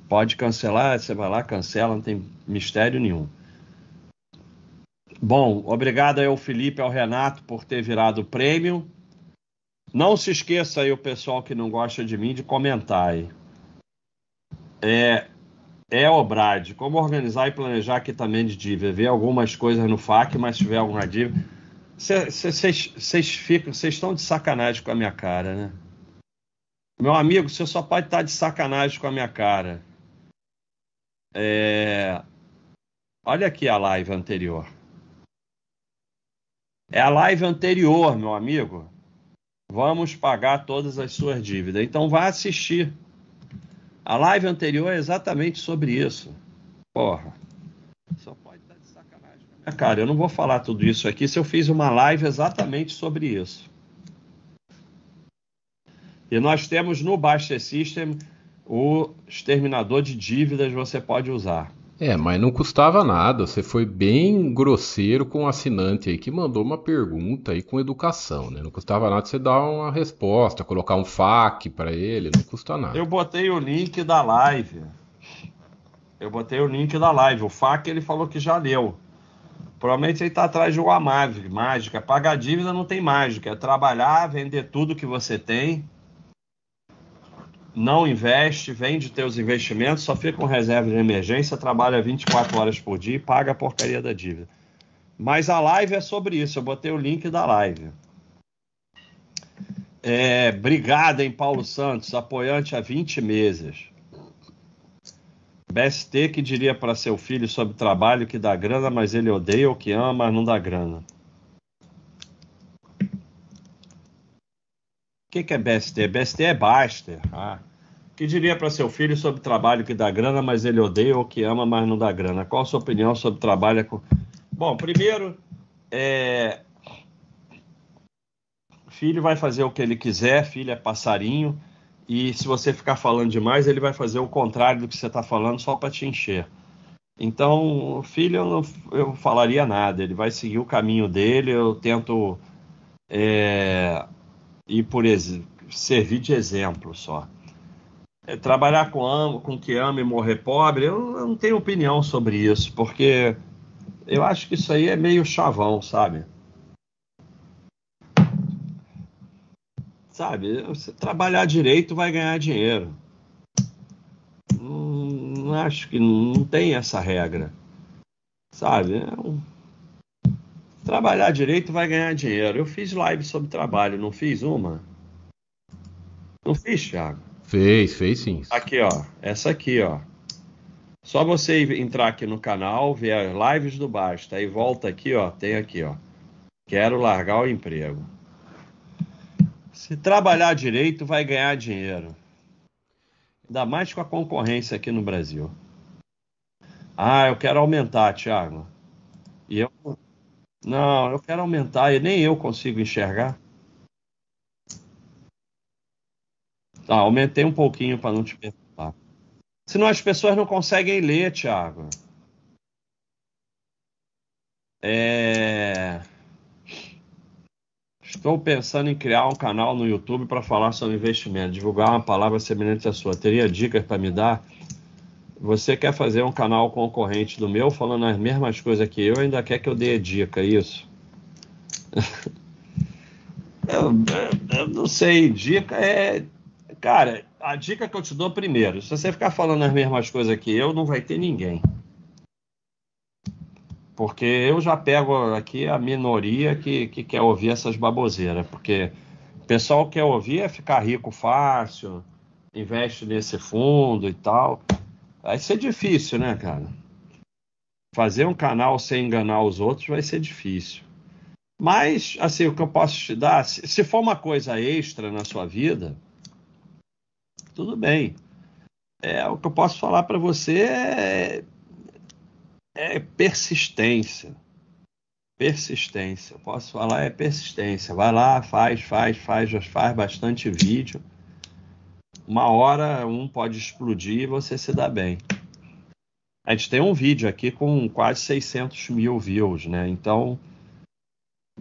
Pode cancelar, você vai lá, cancela, não tem mistério nenhum. Bom, obrigado aí ao Felipe ao Renato por ter virado o prêmio. Não se esqueça aí, o pessoal que não gosta de mim, de comentar aí. É, é Obrad, como organizar e planejar quitamento de dívida? Ver algumas coisas no FAQ, mas se tiver alguma dívida. Vocês ficam, vocês estão de sacanagem com a minha cara, né? Meu amigo, você só pode estar de sacanagem com a minha cara. É... Olha aqui a live anterior. É a live anterior, meu amigo. Vamos pagar todas as suas dívidas. Então vá assistir. A live anterior é exatamente sobre isso. Porra. Só pode estar de sacanagem. Cara, eu não vou falar tudo isso aqui se eu fiz uma live exatamente sobre isso. E nós temos no Baster System o exterminador de dívidas você pode usar. É, mas não custava nada. Você foi bem grosseiro com o assinante aí que mandou uma pergunta aí com educação, né? Não custava nada você dar uma resposta, colocar um FAQ para ele, não custa nada. Eu botei o link da live. Eu botei o link da live. O FAQ ele falou que já leu. Provavelmente ele está atrás de uma mágica. Pagar dívida não tem mágica. É trabalhar, vender tudo que você tem não investe, vende teus investimentos, só fica com reserva de emergência, trabalha 24 horas por dia e paga a porcaria da dívida. Mas a live é sobre isso, eu botei o link da live. É, obrigado, em Paulo Santos, apoiante há 20 meses. BST que diria para seu filho sobre trabalho que dá grana, mas ele odeia o que ama, mas não dá grana. que, que é BST? BST é Baster. Ah. Que diria para seu filho sobre trabalho que dá grana, mas ele odeia ou que ama, mas não dá grana? Qual a sua opinião sobre trabalho? Com... Bom, primeiro, é... filho vai fazer o que ele quiser, filho é passarinho, e se você ficar falando demais, ele vai fazer o contrário do que você está falando só para te encher. Então, filho, eu não eu falaria nada, ele vai seguir o caminho dele, eu tento. É e por servir de exemplo só. É, trabalhar com, com que ama e morrer pobre, eu não tenho opinião sobre isso, porque eu acho que isso aí é meio chavão, sabe? Sabe, você trabalhar direito vai ganhar dinheiro. Não, não acho que não tem essa regra. Sabe? É um Trabalhar direito vai ganhar dinheiro. Eu fiz live sobre trabalho, não fiz uma? Não fiz, Thiago? Fez, fez sim. Aqui, ó. Essa aqui, ó. Só você entrar aqui no canal, ver as lives do Basta, aí volta aqui, ó. Tem aqui, ó. Quero largar o emprego. Se trabalhar direito, vai ganhar dinheiro. Ainda mais com a concorrência aqui no Brasil. Ah, eu quero aumentar, Thiago. E eu não, eu quero aumentar e nem eu consigo enxergar. Tá, aumentei um pouquinho para não te perturbar. Senão as pessoas não conseguem ler, Thiago. É... Estou pensando em criar um canal no YouTube para falar sobre investimento, divulgar uma palavra semelhante à sua. Teria dicas para me dar? Você quer fazer um canal concorrente do meu falando as mesmas coisas que eu, ainda quer que eu dê dica, é isso? [LAUGHS] eu, eu, não sei, dica é. Cara, a dica que eu te dou primeiro, se você ficar falando as mesmas coisas que eu, não vai ter ninguém. Porque eu já pego aqui a minoria que, que quer ouvir essas baboseiras. Porque o pessoal quer ouvir é ficar rico fácil, investe nesse fundo e tal. Vai ser difícil, né, cara? Fazer um canal sem enganar os outros vai ser difícil. Mas, assim, o que eu posso te dar, se for uma coisa extra na sua vida, tudo bem. É, o que eu posso falar para você é, é persistência. Persistência. Posso falar é persistência. Vai lá, faz, faz, faz, faz bastante vídeo uma hora um pode explodir e você se dá bem. A gente tem um vídeo aqui com quase 600 mil views, né? Então,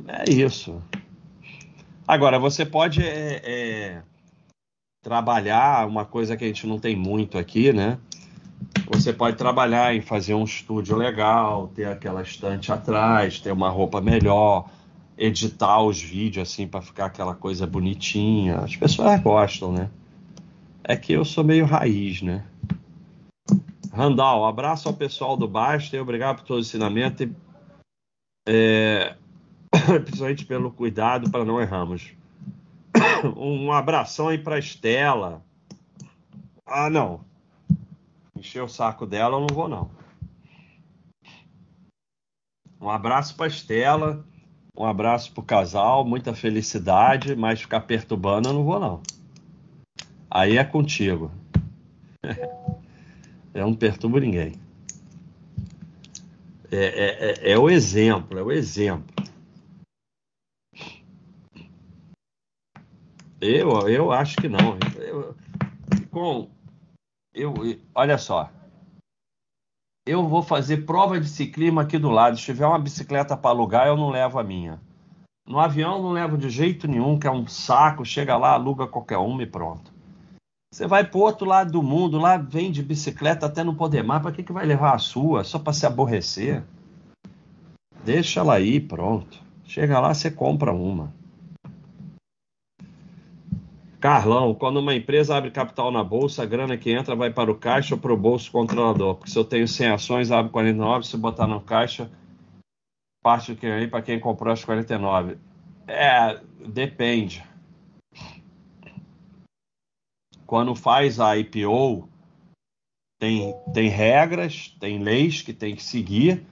é isso. Agora, você pode é, é, trabalhar uma coisa que a gente não tem muito aqui, né? Você pode trabalhar em fazer um estúdio legal, ter aquela estante atrás, ter uma roupa melhor, editar os vídeos assim para ficar aquela coisa bonitinha. As pessoas gostam, né? É que eu sou meio raiz, né? Randall, abraço ao pessoal do Basta e obrigado por todo o ensinamento e é, [COUGHS] principalmente pelo cuidado para não errarmos. [COUGHS] Um abração aí para Estela. Ah, não. Encher o saco dela eu não vou não. Um abraço para Estela. Um abraço pro casal, muita felicidade, mas ficar perturbando eu não vou não. Aí é contigo. [LAUGHS] eu não perturbo ninguém. É, é, é, é o exemplo, é o exemplo. Eu, eu acho que não. Eu, com, eu, olha só. Eu vou fazer prova de ciclismo aqui do lado. Se tiver uma bicicleta para alugar, eu não levo a minha. No avião não levo de jeito nenhum, que é um saco. Chega lá, aluga qualquer uma e pronto. Você vai para outro lado do mundo, lá vem de bicicleta até não poder mais. Para que, que vai levar a sua? Só para se aborrecer? Deixa ela aí, pronto. Chega lá, você compra uma. Carlão, quando uma empresa abre capital na bolsa, a grana que entra vai para o caixa ou para o bolso controlador? Porque se eu tenho 100 ações, abre 49, se botar no caixa, parte do que aí para quem comprou as 49. É, depende. Quando faz a IPO, tem, tem regras, tem leis que tem que seguir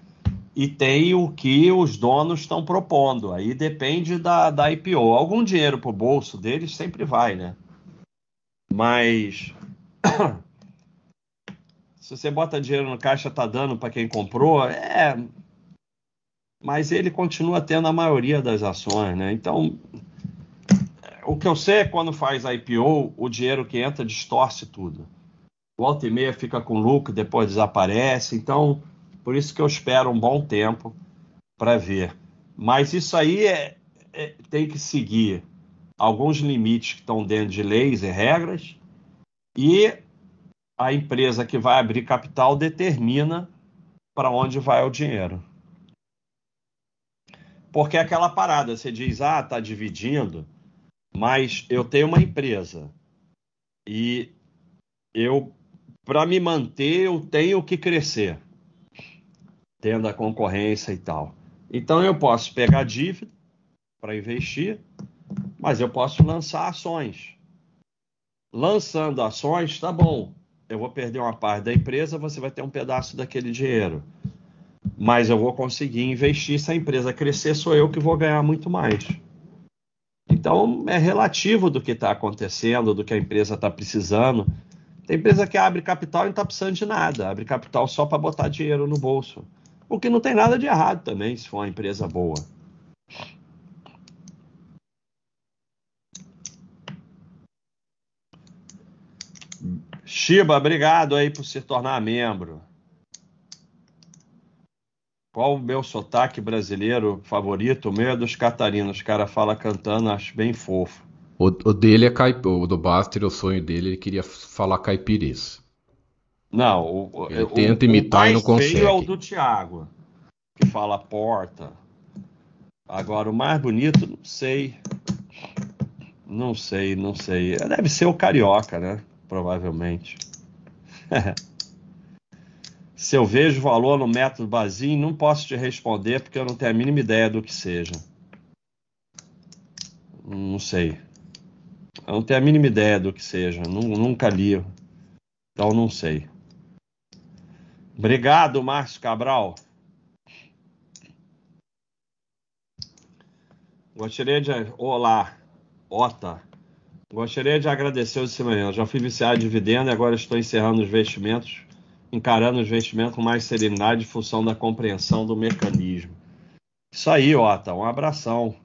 e tem o que os donos estão propondo. Aí depende da, da IPO. Algum dinheiro para o bolso deles sempre vai, né? Mas [COUGHS] se você bota dinheiro no caixa, tá dando para quem comprou, é. Mas ele continua tendo a maioria das ações, né? Então, o que eu sei é quando faz IPO, o dinheiro que entra distorce tudo. Volta e meia fica com lucro, depois desaparece. Então, por isso que eu espero um bom tempo para ver. Mas isso aí é, é, tem que seguir alguns limites que estão dentro de leis e regras e a empresa que vai abrir capital determina para onde vai o dinheiro. Porque é aquela parada, você diz, ah, tá dividindo, mas eu tenho uma empresa e eu, para me manter, eu tenho que crescer tendo a concorrência e tal. Então eu posso pegar dívida para investir, mas eu posso lançar ações. Lançando ações, tá bom. Eu vou perder uma parte da empresa, você vai ter um pedaço daquele dinheiro. Mas eu vou conseguir investir. Se a empresa crescer, sou eu que vou ganhar muito mais. Então é relativo do que está acontecendo, do que a empresa está precisando. Tem empresa que abre capital e não está precisando de nada, abre capital só para botar dinheiro no bolso. O que não tem nada de errado também, se for uma empresa boa. Shiba, obrigado aí por se tornar membro. Qual o meu sotaque brasileiro favorito? O meu é dos catarinos. O cara fala cantando, acho bem fofo. O, o dele é caip... o do Baster, o sonho dele, ele queria falar caipirês. Não, o, Ele tenta imitar e não consegue. feio é o do Thiago, que fala porta. Agora, o mais bonito, não sei. Não sei, não sei. Deve ser o carioca, né? Provavelmente. [LAUGHS] Se eu vejo valor no método Bazin, não posso te responder porque eu não tenho a mínima ideia do que seja. Não sei. Eu não tenho a mínima ideia do que seja. Nunca li. Então não sei. Obrigado, Márcio Cabral. Gostaria de. Olá, Ota. Gostaria de agradecer o ensinamento. Já fui viciado de dividendo e agora estou encerrando os investimentos, encarando os investimentos com mais serenidade em função da compreensão do mecanismo. Isso aí, Ota. Um abração.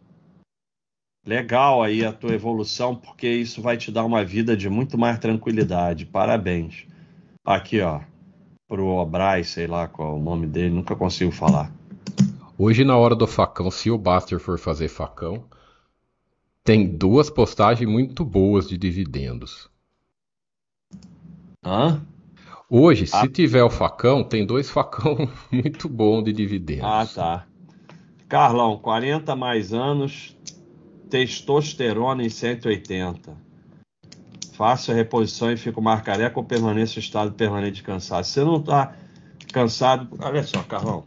Legal aí a tua evolução, porque isso vai te dar uma vida de muito mais tranquilidade. Parabéns. Aqui, ó pro Obrais, sei lá qual é o nome dele, nunca consigo falar. Hoje, na hora do facão, se o Buster for fazer facão, tem duas postagens muito boas de dividendos. Hã? Hoje, se ah. tiver o facão, tem dois facão [LAUGHS] muito bom de dividendos. Ah, tá. Carlão, 40 mais anos, testosterona em 180. Faço a reposição e fico mais careca ou permaneço em estado permanente de cansaço? Você não está cansado. Olha só, Carlão.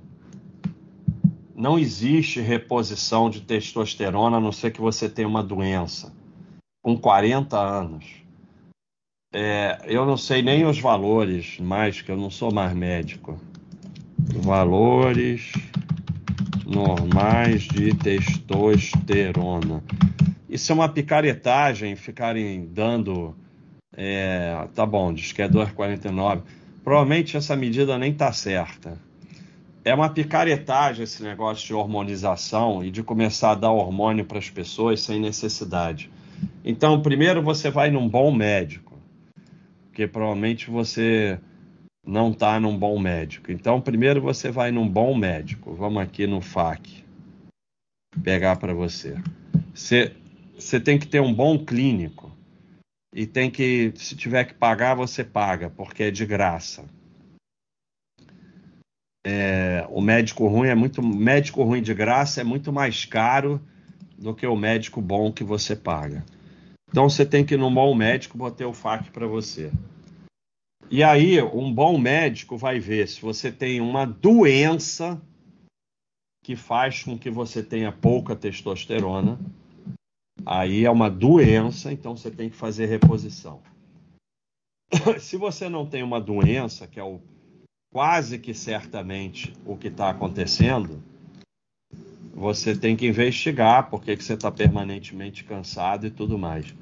Não existe reposição de testosterona a não ser que você tenha uma doença. Com 40 anos. É, eu não sei nem os valores mais, que eu não sou mais médico. Valores normais de testosterona. Isso é uma picaretagem, ficarem dando. É, tá bom, diz que é 2,49. Provavelmente essa medida nem tá certa. É uma picaretagem esse negócio de hormonização e de começar a dar hormônio para as pessoas sem necessidade. Então, primeiro você vai num bom médico, porque provavelmente você não está num bom médico. Então, primeiro você vai num bom médico. Vamos aqui no FAC pegar para você. você. Tem que ter um bom clínico e tem que, se tiver que pagar, você paga, porque é de graça. É, o médico ruim é muito, médico ruim de graça é muito mais caro do que o médico bom que você paga. Então você tem que ir num bom médico bater o FAC para você. E aí, um bom médico vai ver se você tem uma doença que faz com que você tenha pouca testosterona. Aí é uma doença, então você tem que fazer reposição. [COUGHS] se você não tem uma doença, que é o quase que certamente o que está acontecendo, você tem que investigar por que você está permanentemente cansado e tudo mais.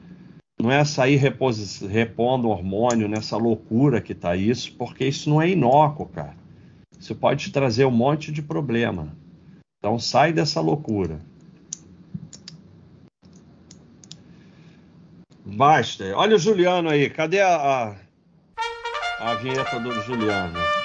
Não é sair repondo hormônio nessa loucura que tá isso, porque isso não é inócuo, cara. Isso pode te trazer um monte de problema. Então sai dessa loucura. Basta. Olha o Juliano aí. Cadê a, a, a vinheta do Juliano?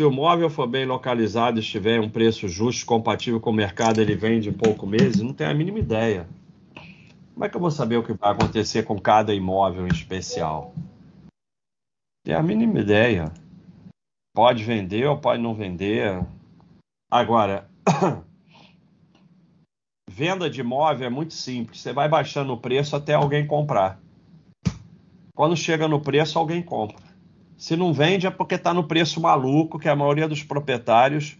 Se o móvel for bem localizado e estiver em um preço justo, compatível com o mercado, ele vende em poucos meses, não tenho a mínima ideia. Como é que eu vou saber o que vai acontecer com cada imóvel em especial? Tenho a mínima ideia. Pode vender ou pode não vender. Agora, [COUGHS] venda de imóvel é muito simples. Você vai baixando o preço até alguém comprar. Quando chega no preço, alguém compra. Se não vende é porque está no preço maluco, que a maioria dos proprietários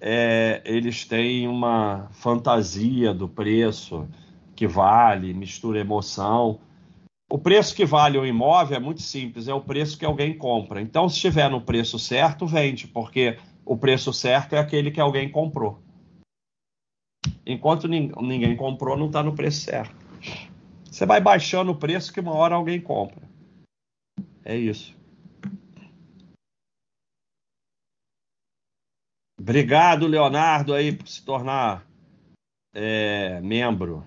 é, eles têm uma fantasia do preço que vale, mistura emoção. O preço que vale o imóvel é muito simples, é o preço que alguém compra. Então, se estiver no preço certo, vende, porque o preço certo é aquele que alguém comprou. Enquanto ninguém comprou, não está no preço certo. Você vai baixando o preço que uma hora alguém compra. É isso. Obrigado, Leonardo, aí, por se tornar é, membro.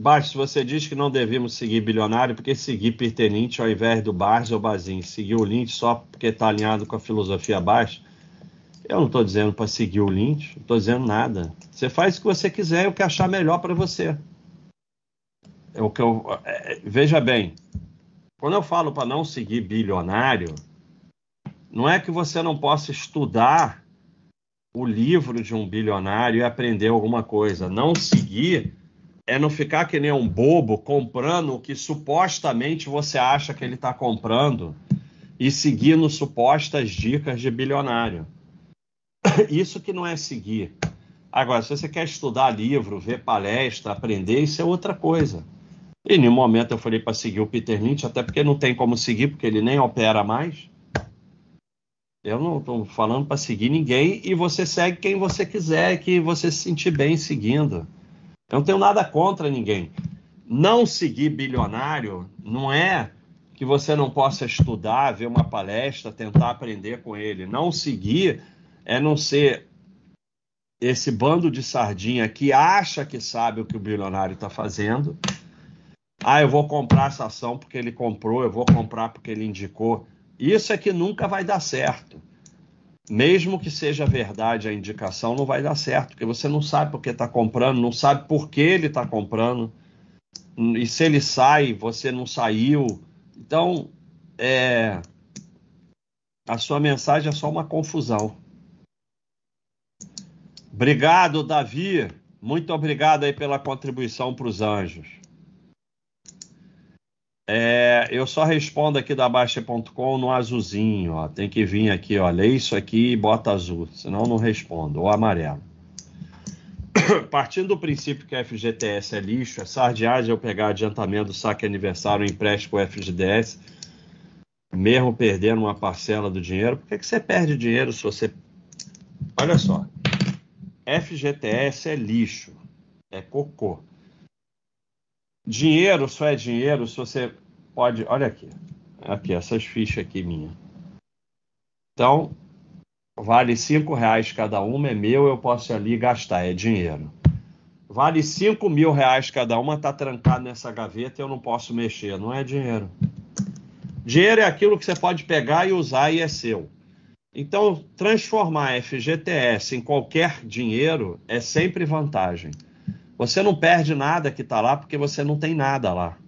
Baixo, você diz que não devemos seguir bilionário porque seguir pertenente ao invés do Barnes ou Bazin. Seguir o Lynch só porque está alinhado com a filosofia baixa. Eu não estou dizendo para seguir o Lynch, não estou dizendo nada. Você faz o que você quiser e o que achar melhor para você. É o que eu é, veja bem. Quando eu falo para não seguir bilionário, não é que você não possa estudar o livro de um bilionário e aprender alguma coisa. Não seguir é não ficar que nem um bobo comprando o que supostamente você acha que ele está comprando e seguindo supostas dicas de bilionário. [COUGHS] Isso que não é seguir. Agora, se você quer estudar livro, ver palestra, aprender, isso é outra coisa. Em nenhum momento eu falei para seguir o Peter Lynch, até porque não tem como seguir, porque ele nem opera mais. Eu não estou falando para seguir ninguém e você segue quem você quiser, que você se sentir bem seguindo. Eu não tenho nada contra ninguém. Não seguir bilionário não é que você não possa estudar, ver uma palestra, tentar aprender com ele. Não seguir é não ser esse bando de sardinha que acha que sabe o que o bilionário está fazendo Ah, eu vou comprar essa ação porque ele comprou, eu vou comprar porque ele indicou. Isso é que nunca vai dar certo. Mesmo que seja verdade a indicação, não vai dar certo, porque você não sabe por que está comprando, não sabe por que ele está comprando. E se ele sai, você não saiu. Então, é, a sua mensagem é só uma confusão. Obrigado, Davi. Muito obrigado aí pela contribuição para os anjos. É, eu só respondo aqui da Baixa.com no azulzinho, ó. Tem que vir aqui, ó. Lê isso aqui e bota azul, senão não respondo. Ou amarelo. [COUGHS] Partindo do princípio que a FGTS é lixo, é sardiagem eu pegar adiantamento do saque aniversário empréstimo FGTS, mesmo perdendo uma parcela do dinheiro. Por que, que você perde dinheiro se você. Olha só. FGTS é lixo, é cocô. Dinheiro só é dinheiro se você pode. Olha aqui. Aqui, essas fichas aqui minha. Então, vale cinco reais cada uma, é meu, eu posso ir ali gastar, é dinheiro. Vale cinco mil reais cada uma, tá trancado nessa gaveta eu não posso mexer, não é dinheiro. Dinheiro é aquilo que você pode pegar e usar e é seu. Então, transformar FGTS em qualquer dinheiro é sempre vantagem. Você não perde nada que está lá porque você não tem nada lá.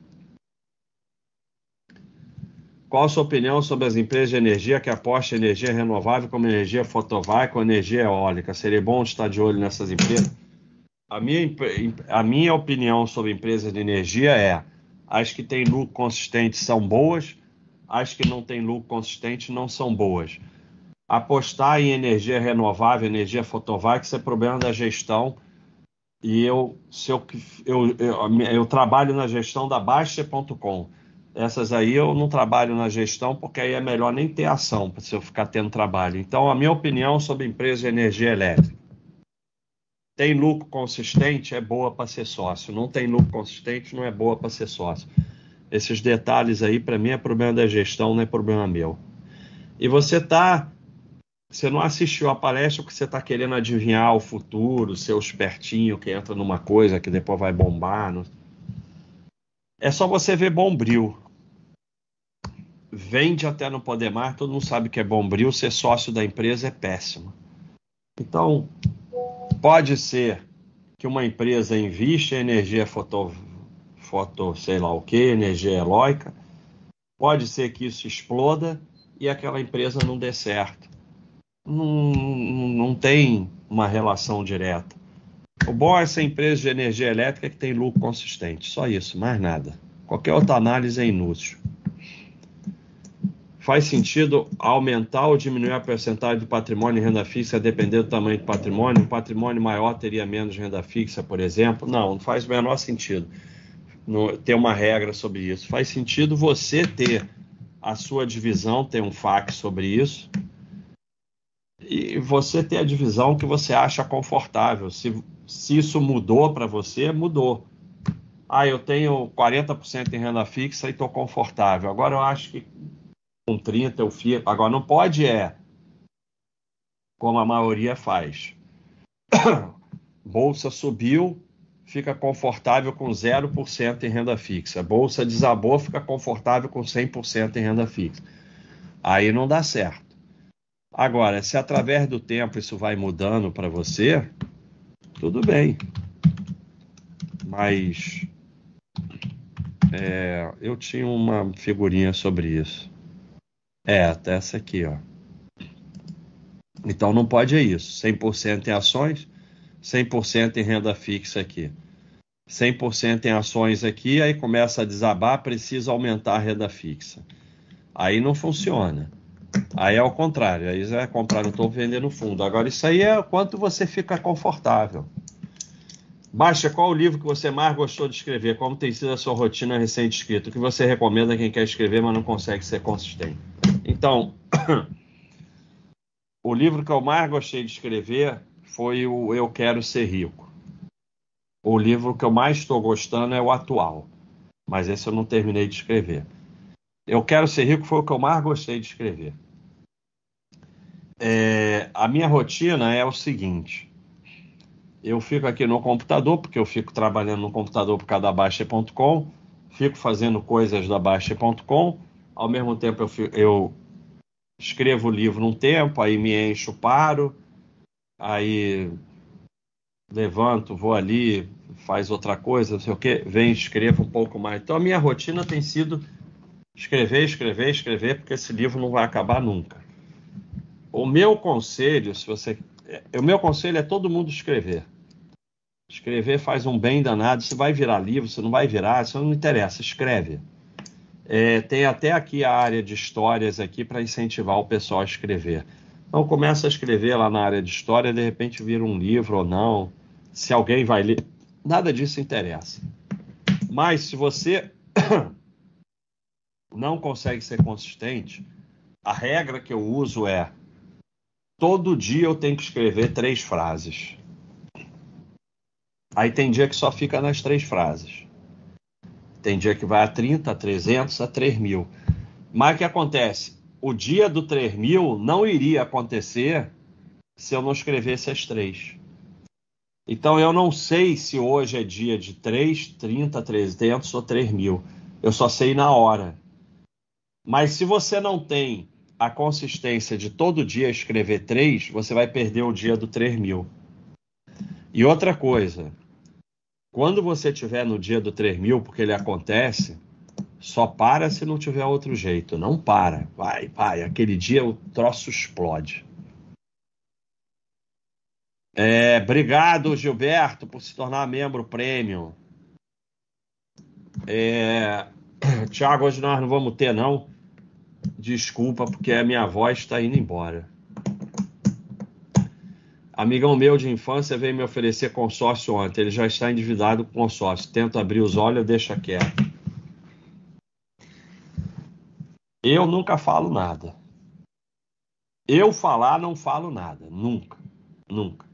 Qual a sua opinião sobre as empresas de energia que apostam em energia renovável como energia fotovoltaica ou energia eólica? Seria bom estar de olho nessas empresas? A minha, a minha opinião sobre empresas de energia é: as que têm lucro consistente são boas, as que não têm lucro consistente não são boas apostar em energia renovável, energia fotovoltaica, isso é problema da gestão. E eu, se eu, eu, eu, eu trabalho na gestão da Baixa.com. Essas aí eu não trabalho na gestão porque aí é melhor nem ter ação se eu ficar tendo trabalho. Então, a minha opinião sobre empresa de energia elétrica. Tem lucro consistente, é boa para ser sócio. Não tem lucro consistente, não é boa para ser sócio. Esses detalhes aí, para mim, é problema da gestão, não é problema meu. E você está você não assistiu a palestra porque você está querendo adivinhar o futuro, ser o espertinho que entra numa coisa que depois vai bombar. Não... É só você ver Bombril. Vende até não poder mais, todo mundo sabe que é Bombril, ser sócio da empresa é péssimo. Então, pode ser que uma empresa invista em energia foto, foto sei lá o que, energia eólica, pode ser que isso exploda e aquela empresa não dê certo não, não tem uma relação direta. O bom é essa empresa de energia elétrica que tem lucro consistente. Só isso, mais nada. Qualquer outra análise é inútil. Faz sentido aumentar ou diminuir a percentagem do patrimônio em renda fixa dependendo do tamanho do patrimônio? Um patrimônio maior teria menos renda fixa, por exemplo? Não, não faz o menor sentido ter uma regra sobre isso. Faz sentido você ter a sua divisão, ter um FAQ sobre isso, e você ter a divisão que você acha confortável. Se, se isso mudou para você, mudou. Ah, eu tenho 40% em renda fixa e estou confortável. Agora eu acho que com 30% eu fico. Agora não pode é como a maioria faz. [COUGHS] Bolsa subiu, fica confortável com 0% em renda fixa. Bolsa desabou, fica confortável com 100% em renda fixa. Aí não dá certo. Agora, se através do tempo isso vai mudando para você, tudo bem. Mas é, eu tinha uma figurinha sobre isso. É, até essa aqui, ó. Então não pode é isso. 100% em ações, 100% em renda fixa aqui. 100% em ações aqui, aí começa a desabar, precisa aumentar a renda fixa. Aí não funciona. Aí é o contrário, aí é comprar no topo e vender no fundo. Agora, isso aí é quanto você fica confortável. Baixa, qual o livro que você mais gostou de escrever? Como tem sido a sua rotina recente escrita? O que você recomenda a quem quer escrever, mas não consegue ser consistente? Então, [COUGHS] o livro que eu mais gostei de escrever foi o Eu Quero Ser Rico. O livro que eu mais estou gostando é o atual, mas esse eu não terminei de escrever. Eu Quero Ser Rico foi o que eu mais gostei de escrever. É, a minha rotina é o seguinte: eu fico aqui no computador, porque eu fico trabalhando no computador por causa da Baixa.com, fico fazendo coisas da Baixa.com, ao mesmo tempo eu, eu escrevo o livro num tempo, aí me encho, paro, aí levanto, vou ali, faz outra coisa, não sei o que, vem, escrevo um pouco mais. Então a minha rotina tem sido escrever, escrever, escrever, porque esse livro não vai acabar nunca. O meu conselho, se você, o meu conselho é todo mundo escrever. Escrever faz um bem danado. Se vai virar livro, se não vai virar, isso não interessa. Escreve. É, tem até aqui a área de histórias aqui para incentivar o pessoal a escrever. Então começa a escrever lá na área de história, de repente vira um livro ou não. Se alguém vai ler, nada disso interessa. Mas se você não consegue ser consistente, a regra que eu uso é todo dia eu tenho que escrever três frases. Aí tem dia que só fica nas três frases. Tem dia que vai a 30, a 300, a 3 mil. Mas o que acontece? O dia do 3 mil não iria acontecer se eu não escrevesse as três. Então eu não sei se hoje é dia de 3, 30, 300 ou 3 mil. Eu só sei na hora. Mas se você não tem a consistência de todo dia escrever 3, você vai perder o dia do 3 mil. E outra coisa, quando você tiver no dia do 3 mil, porque ele acontece, só para se não tiver outro jeito. Não para. Vai, vai. Aquele dia o troço explode. É, obrigado, Gilberto, por se tornar membro premium. É, [CLEARS THROAT] Tiago, hoje nós não vamos ter, não. Desculpa, porque a minha voz está indo embora. Amigão meu de infância veio me oferecer consórcio ontem. Ele já está endividado com consórcio. Tento abrir os olhos, deixa quieto. Eu nunca falo nada. Eu falar, não falo nada. Nunca. Nunca.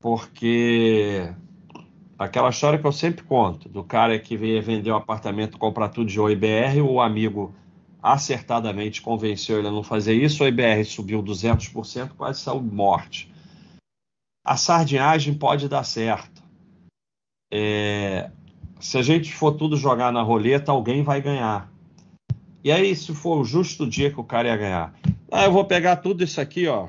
Porque aquela história que eu sempre conto, do cara que veio vender um apartamento, comprar tudo de OIBR, o amigo acertadamente convenceu ele a não fazer isso, o IBR subiu 200%, quase saiu morte. A sardinhagem pode dar certo. É, se a gente for tudo jogar na roleta, alguém vai ganhar. E aí, se for o justo dia que o cara ia ganhar? Ah, eu vou pegar tudo isso aqui, ó.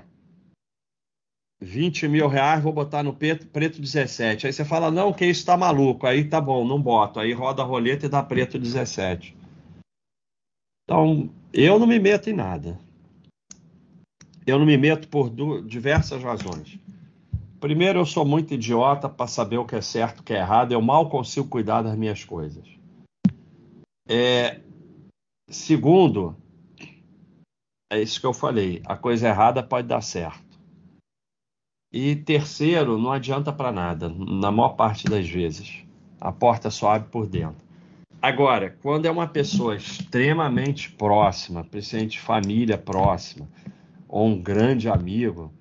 20 mil reais, vou botar no preto, preto 17. Aí você fala, não, que isso tá maluco. Aí tá bom, não boto. Aí roda a roleta e dá preto 17. Então, eu não me meto em nada. Eu não me meto por diversas razões. Primeiro, eu sou muito idiota para saber o que é certo o que é errado. Eu mal consigo cuidar das minhas coisas. É... Segundo, é isso que eu falei. A coisa errada pode dar certo. E terceiro, não adianta para nada, na maior parte das vezes. A porta só abre por dentro. Agora, quando é uma pessoa extremamente próxima, principalmente família próxima, ou um grande amigo,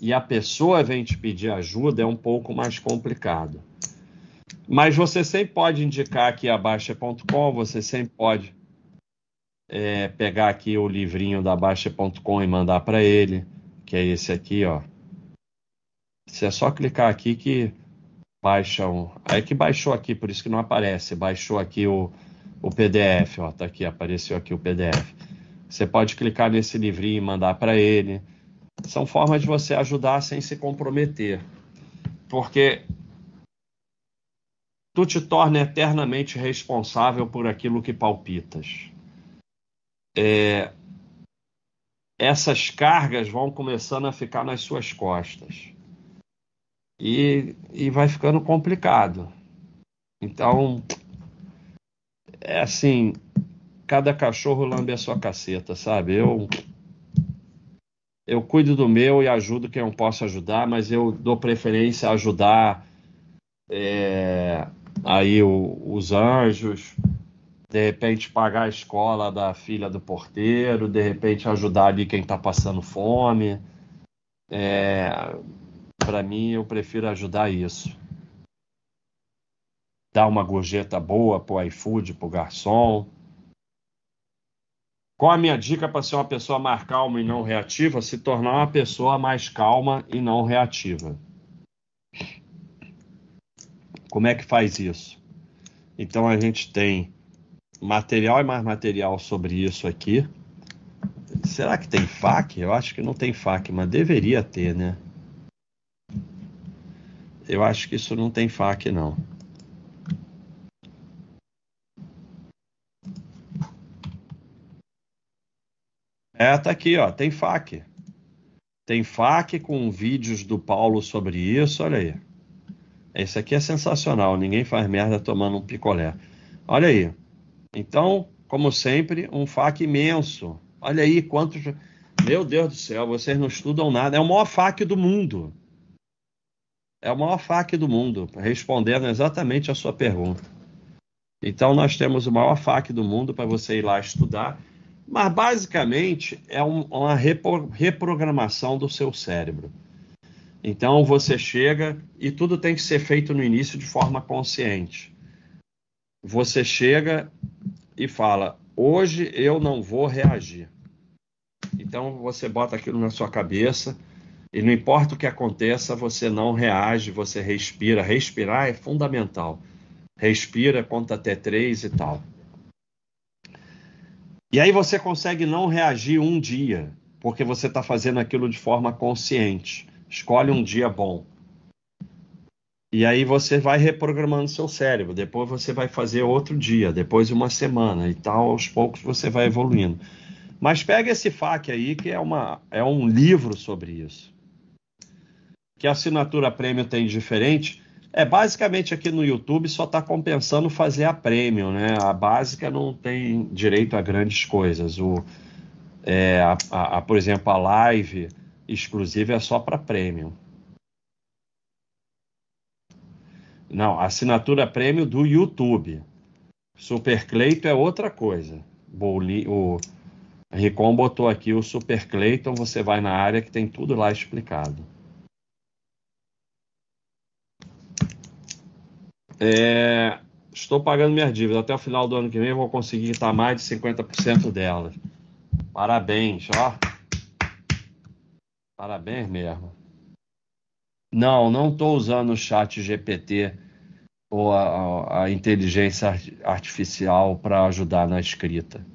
e a pessoa vem te pedir ajuda, é um pouco mais complicado. Mas você sempre pode indicar aqui a Baixa.com, você sempre pode é, pegar aqui o livrinho da Baixa.com e mandar para ele, que é esse aqui, ó. Você é só clicar aqui que baixam. Aí que baixou aqui, por isso que não aparece. Baixou aqui o, o PDF, ó, tá aqui, apareceu aqui o PDF. Você pode clicar nesse livrinho e mandar para ele. São formas de você ajudar sem se comprometer. Porque tu te torna eternamente responsável por aquilo que palpitas. É, essas cargas vão começando a ficar nas suas costas e, e vai ficando complicado. Então, é assim, cada cachorro lambe a sua caceta, sabe? Eu eu cuido do meu e ajudo quem eu posso ajudar, mas eu dou preferência a ajudar é, aí o, os anjos, de repente pagar a escola da filha do porteiro, de repente ajudar ali quem está passando fome. É, para mim, eu prefiro ajudar isso. Dar uma gorjeta boa pro iFood, pro garçom. Qual a minha dica para ser uma pessoa mais calma e não reativa? Se tornar uma pessoa mais calma e não reativa. Como é que faz isso? Então a gente tem material e mais material sobre isso aqui. Será que tem FAQ? Eu acho que não tem FAQ, mas deveria ter, né? Eu acho que isso não tem FAQ, não. É, tá aqui, ó, tem FAQ. Tem FAQ com vídeos do Paulo sobre isso, olha aí. Esse aqui é sensacional, ninguém faz merda tomando um picolé. Olha aí. Então, como sempre, um FAQ imenso. Olha aí quantos. Meu Deus do céu, vocês não estudam nada. É o maior FAQ do mundo. É o maior FAQ do mundo, respondendo exatamente a sua pergunta. Então, nós temos o maior FAQ do mundo para você ir lá estudar. Mas, basicamente, é um, uma repro, reprogramação do seu cérebro. Então, você chega e tudo tem que ser feito no início de forma consciente. Você chega e fala: Hoje eu não vou reagir. Então, você bota aquilo na sua cabeça e não importa o que aconteça, você não reage, você respira. Respirar é fundamental. Respira, conta até três e tal. E aí você consegue não reagir um dia, porque você está fazendo aquilo de forma consciente. Escolhe um dia bom. E aí você vai reprogramando seu cérebro. Depois você vai fazer outro dia, depois uma semana e tal. Aos poucos você vai evoluindo. Mas pega esse FAQ aí, que é, uma, é um livro sobre isso que a assinatura premium tem diferente, é basicamente aqui no YouTube só está compensando fazer a premium, né? A básica não tem direito a grandes coisas. O, é, a, a, a, por exemplo, a live exclusiva é só para premium. Não, assinatura premium do YouTube. Super Clayton é outra coisa. Boli, o Ricom botou aqui o Super Clayton, você vai na área que tem tudo lá explicado. É, estou pagando minhas dívidas. Até o final do ano que vem vou conseguir estar mais de 50% delas. Parabéns, ó. Parabéns mesmo. Não, não estou usando o chat GPT ou a, a, inteligência artificial para ajudar na escrita.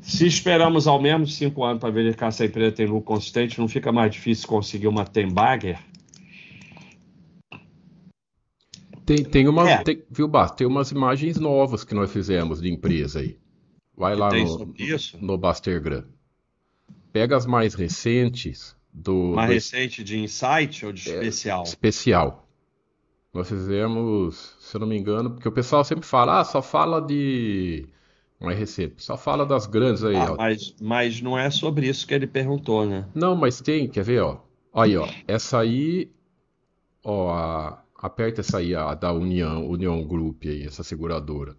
Se esperamos ao menos cinco anos para verificar se a empresa tem lucro consistente, não fica mais difícil conseguir uma Tembagger? Tem, tem uma, é. tem, viu, Bas, tem umas imagens novas que nós fizemos de empresa aí. Vai lá no, no Bastergram. Pega as mais recentes do. Mais do, recente de Insight ou de é, especial? Especial. Nós fizemos, se eu não me engano, porque o pessoal sempre fala, ah, só fala de. Mais recente, só fala das grandes aí, ah, ó. Mas, mas não é sobre isso que ele perguntou, né? Não, mas tem, quer ver, ó. Aí, ó. Essa aí, ó, a, aperta essa aí, a da União, União Group aí, essa seguradora.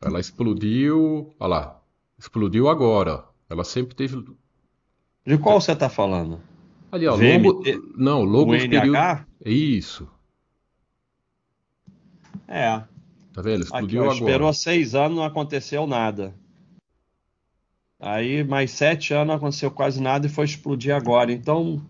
Ela explodiu, olha lá, explodiu agora. Ela sempre teve. De qual você está falando? Ali, ó, logo, não, logo o período. Isso. É. Tá vendo? Explodiu Aqui, agora. Esperou seis anos, não aconteceu nada. Aí, mais sete anos, não aconteceu quase nada e foi explodir agora. Então,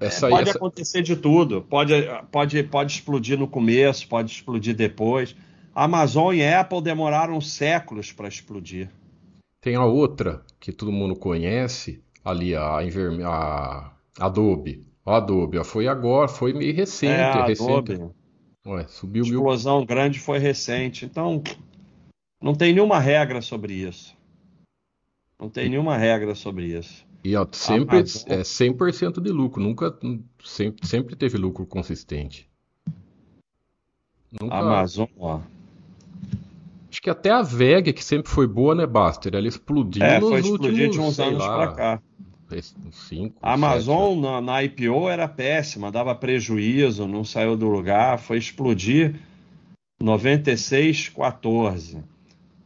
essa, é, pode essa... acontecer de tudo. Pode, pode, pode explodir no começo, pode explodir depois. Amazon e Apple demoraram séculos para explodir. Tem a outra que todo mundo conhece, ali a, a Adobe. A Adobe, foi agora, foi meio recente. É, a recente. Adobe. Ué, subiu Explosão mil... grande foi recente. Então, não tem nenhuma regra sobre isso. Não tem nenhuma regra sobre isso. E ó, sempre Amazon... é 100% de lucro, nunca sempre, sempre teve lucro consistente. Nunca... Amazon, ó. Acho que até a VEG, que sempre foi boa, né, Baster? Ela explodiu é, nos foi últimos, de uns anos para cá. Cinco, a Amazon na, na, IPO era péssima, dava prejuízo, não saiu do lugar, foi explodir 96, 14.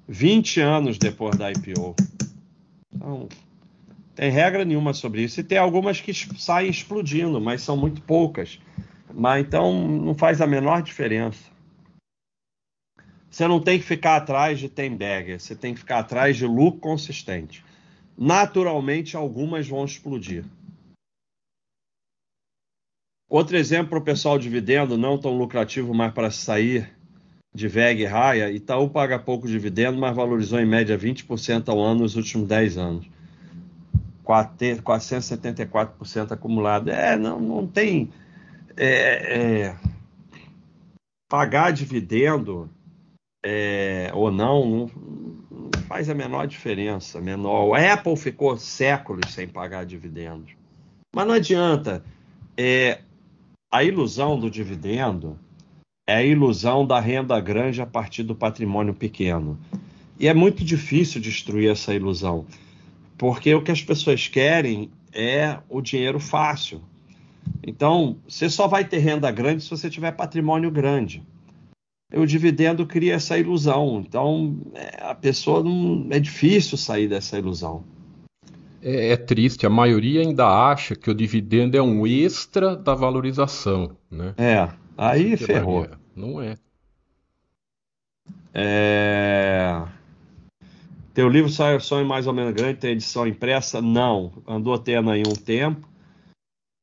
20 anos depois da IPO. Então, tem regra nenhuma sobre isso. E tem algumas que saem explodindo, mas são muito poucas. Mas então não faz a menor diferença. Você não tem que ficar atrás de Temberger, você tem que ficar atrás de lucro consistente. Naturalmente, algumas vão explodir. Outro exemplo para o pessoal dividendo, não tão lucrativo mais para sair de VEG e Raia, Itaú paga pouco dividendo, mas valorizou em média 20% ao ano nos últimos 10 anos. 474% acumulado. É, não, não tem. É, é, pagar dividendo é, ou não, não, não, faz a menor diferença. Menor. O Apple ficou séculos sem pagar dividendos. Mas não adianta. É, a ilusão do dividendo é a ilusão da renda grande a partir do patrimônio pequeno. E é muito difícil destruir essa ilusão, porque o que as pessoas querem é o dinheiro fácil. Então, você só vai ter renda grande se você tiver patrimônio grande. E o dividendo cria essa ilusão. Então, é, a pessoa não é difícil sair dessa ilusão. É, é, triste, a maioria ainda acha que o dividendo é um extra da valorização, né? É, aí ferrou. Não é. é... Teu livro saiu sonho mais ou menos grande, tem edição impressa? Não, andou tendo aí um tempo.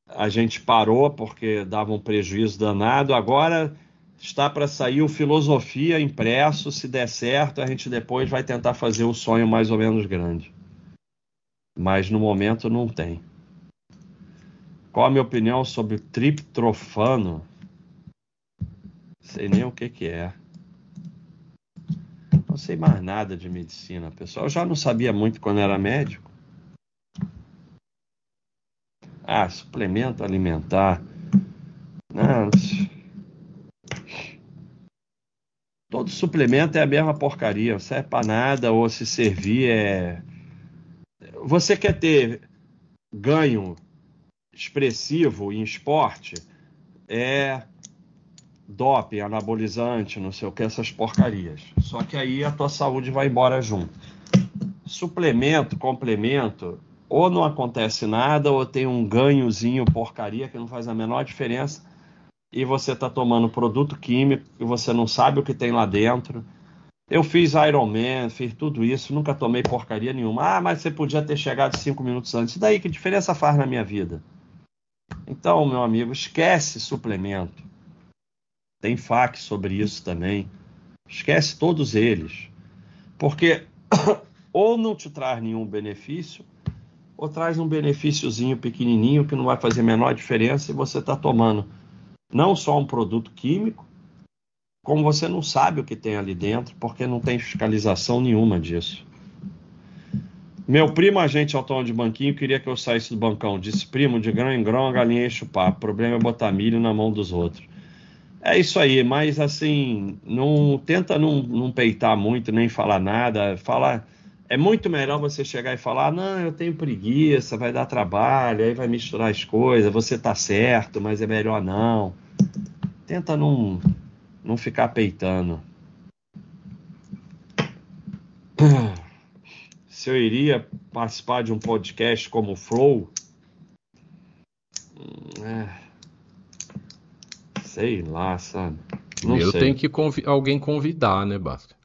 A gente parou porque dava um prejuízo danado. Agora está para sair o Filosofia impresso. Se der certo, a gente depois vai tentar fazer o sonho mais ou menos grande mas no momento não tem. Qual a minha opinião sobre triptofano? Sei nem o que, que é. Sei mais nada de medicina, pessoal. Eu já não sabia muito quando era médico. Ah, suplemento alimentar. Não. Todo suplemento é a mesma porcaria. Não serve para nada ou se servir é você quer ter ganho expressivo em esporte, é doping, anabolizante, não sei o que, essas porcarias. Só que aí a tua saúde vai embora junto. Suplemento, complemento, ou não acontece nada, ou tem um ganhozinho porcaria que não faz a menor diferença, e você está tomando produto químico e você não sabe o que tem lá dentro eu fiz Ironman, fiz tudo isso, nunca tomei porcaria nenhuma. Ah, mas você podia ter chegado cinco minutos antes. Daí, que diferença faz na minha vida? Então, meu amigo, esquece suplemento. Tem fax sobre isso também. Esquece todos eles. Porque [COUGHS] ou não te traz nenhum benefício, ou traz um benefíciozinho pequenininho que não vai fazer a menor diferença e você está tomando não só um produto químico, como você não sabe o que tem ali dentro, porque não tem fiscalização nenhuma disso. Meu primo, agente autônomo de banquinho, queria que eu saísse do bancão. Disse, primo, de grão em grão, a galinha enche o papo. O problema é botar milho na mão dos outros. É isso aí, mas assim, não tenta não, não peitar muito, nem falar nada. Falar. É muito melhor você chegar e falar, não, eu tenho preguiça, vai dar trabalho, aí vai misturar as coisas, você tá certo, mas é melhor não. Tenta não não ficar peitando. [CLEARS THROAT] Se eu iria participar de um podcast como o Flow, hum, é, sei lá, sabe? Não eu sei. tenho que convi alguém convidar, né, Basta?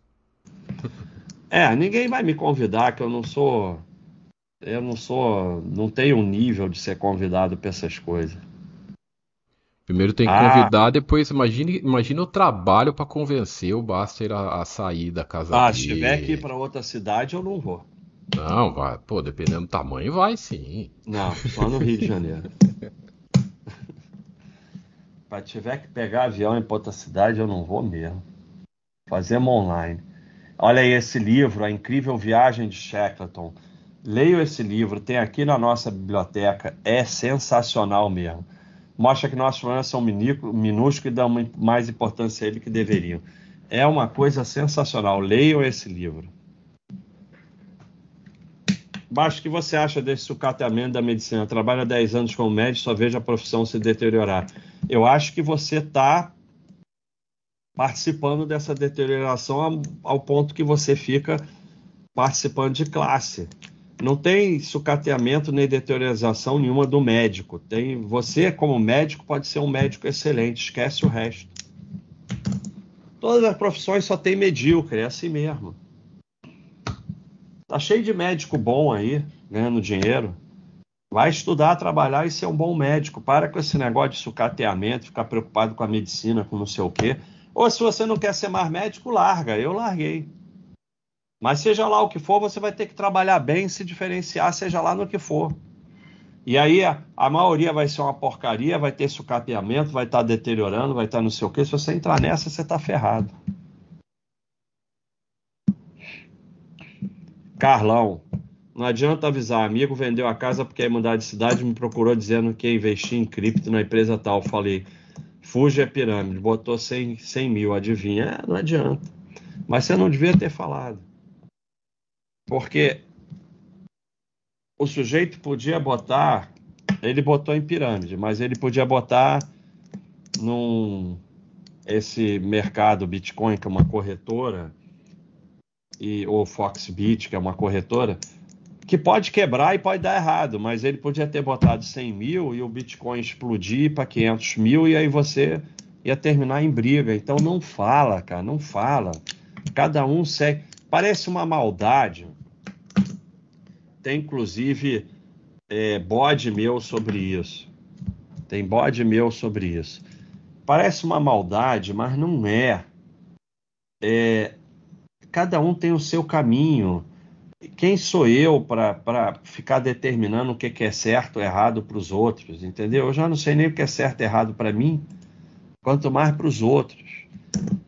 [LAUGHS] É, ninguém vai me convidar, que eu não sou. Eu não sou. Não tenho um nível de ser convidado para essas coisas. Primeiro tem que ah. convidar, depois imagine, imagine o trabalho para convencer o Baster a, a, sair da casa ah, dele. Ah, se tiver aqui para outra cidade, eu não vou. Não, vai. Pô, dependendo do tamanho, vai sim. Não, só no Rio de Janeiro. [LAUGHS] Se tiver que pegar avião em outra cidade, eu não vou mesmo. Fazemos online. Olha aí esse livro, A Incrível Viagem de Shackleton. Leio esse livro, tem aqui na nossa biblioteca. É sensacional mesmo mostra que nossos problemas são minúsculos e dão mais importância a ele que deveriam. É uma coisa sensacional. Leiam esse livro. Baixo, o que você acha desse sucateamento da medicina? Trabalha 10 anos como médico, só vejo a profissão se deteriorar. Eu acho que você está participando dessa deterioração ao, ponto que você fica participando de classe não tem sucateamento nem deteriorização nenhuma do médico. Tem você como médico pode ser um médico excelente, esquece o resto. Todas as profissões só tem medíocre, é assim mesmo. Tá cheio de médico bom aí, ganhando dinheiro. Vai estudar, trabalhar e ser um bom médico. Para com esse negócio de sucateamento, ficar preocupado com a medicina, com não sei o quê. Ou se você não quer ser mais médico, larga. Eu larguei. Mas seja lá o que for, você vai ter que trabalhar bem, se diferenciar, seja lá no que for. E aí a, a maioria vai ser uma porcaria, vai ter sucateamento, vai estar tá deteriorando, vai estar tá não sei o quê. Se você entrar nessa, você está ferrado. Carlão, não adianta avisar, amigo vendeu a casa porque ia mudar de cidade, me procurou dizendo que ia investir em cripto na empresa tal. Falei, fuja a pirâmide, botou 100, 100 mil, adivinha? É, não adianta. Mas você não devia ter falado. Porque o sujeito podia botar, ele botou em pirâmide, mas ele podia botar num esse mercado Bitcoin, que é uma corretora, e ou Foxbit, que é uma corretora, que pode quebrar e pode dar errado, mas ele podia ter botado 100 mil e o Bitcoin explodir para 500 mil e aí você ia terminar em briga. Então não fala, cara, não fala. Cada um segue. Parece uma maldade tem inclusive é, bode meu sobre isso. Tem bode meu sobre isso. Parece uma maldade, mas não é. é cada um tem o seu caminho. Quem sou eu para ficar determinando o que, que é certo ou errado para os outros, entendeu? Eu já não sei nem o que é certo ou errado para mim, quanto mais para os outros.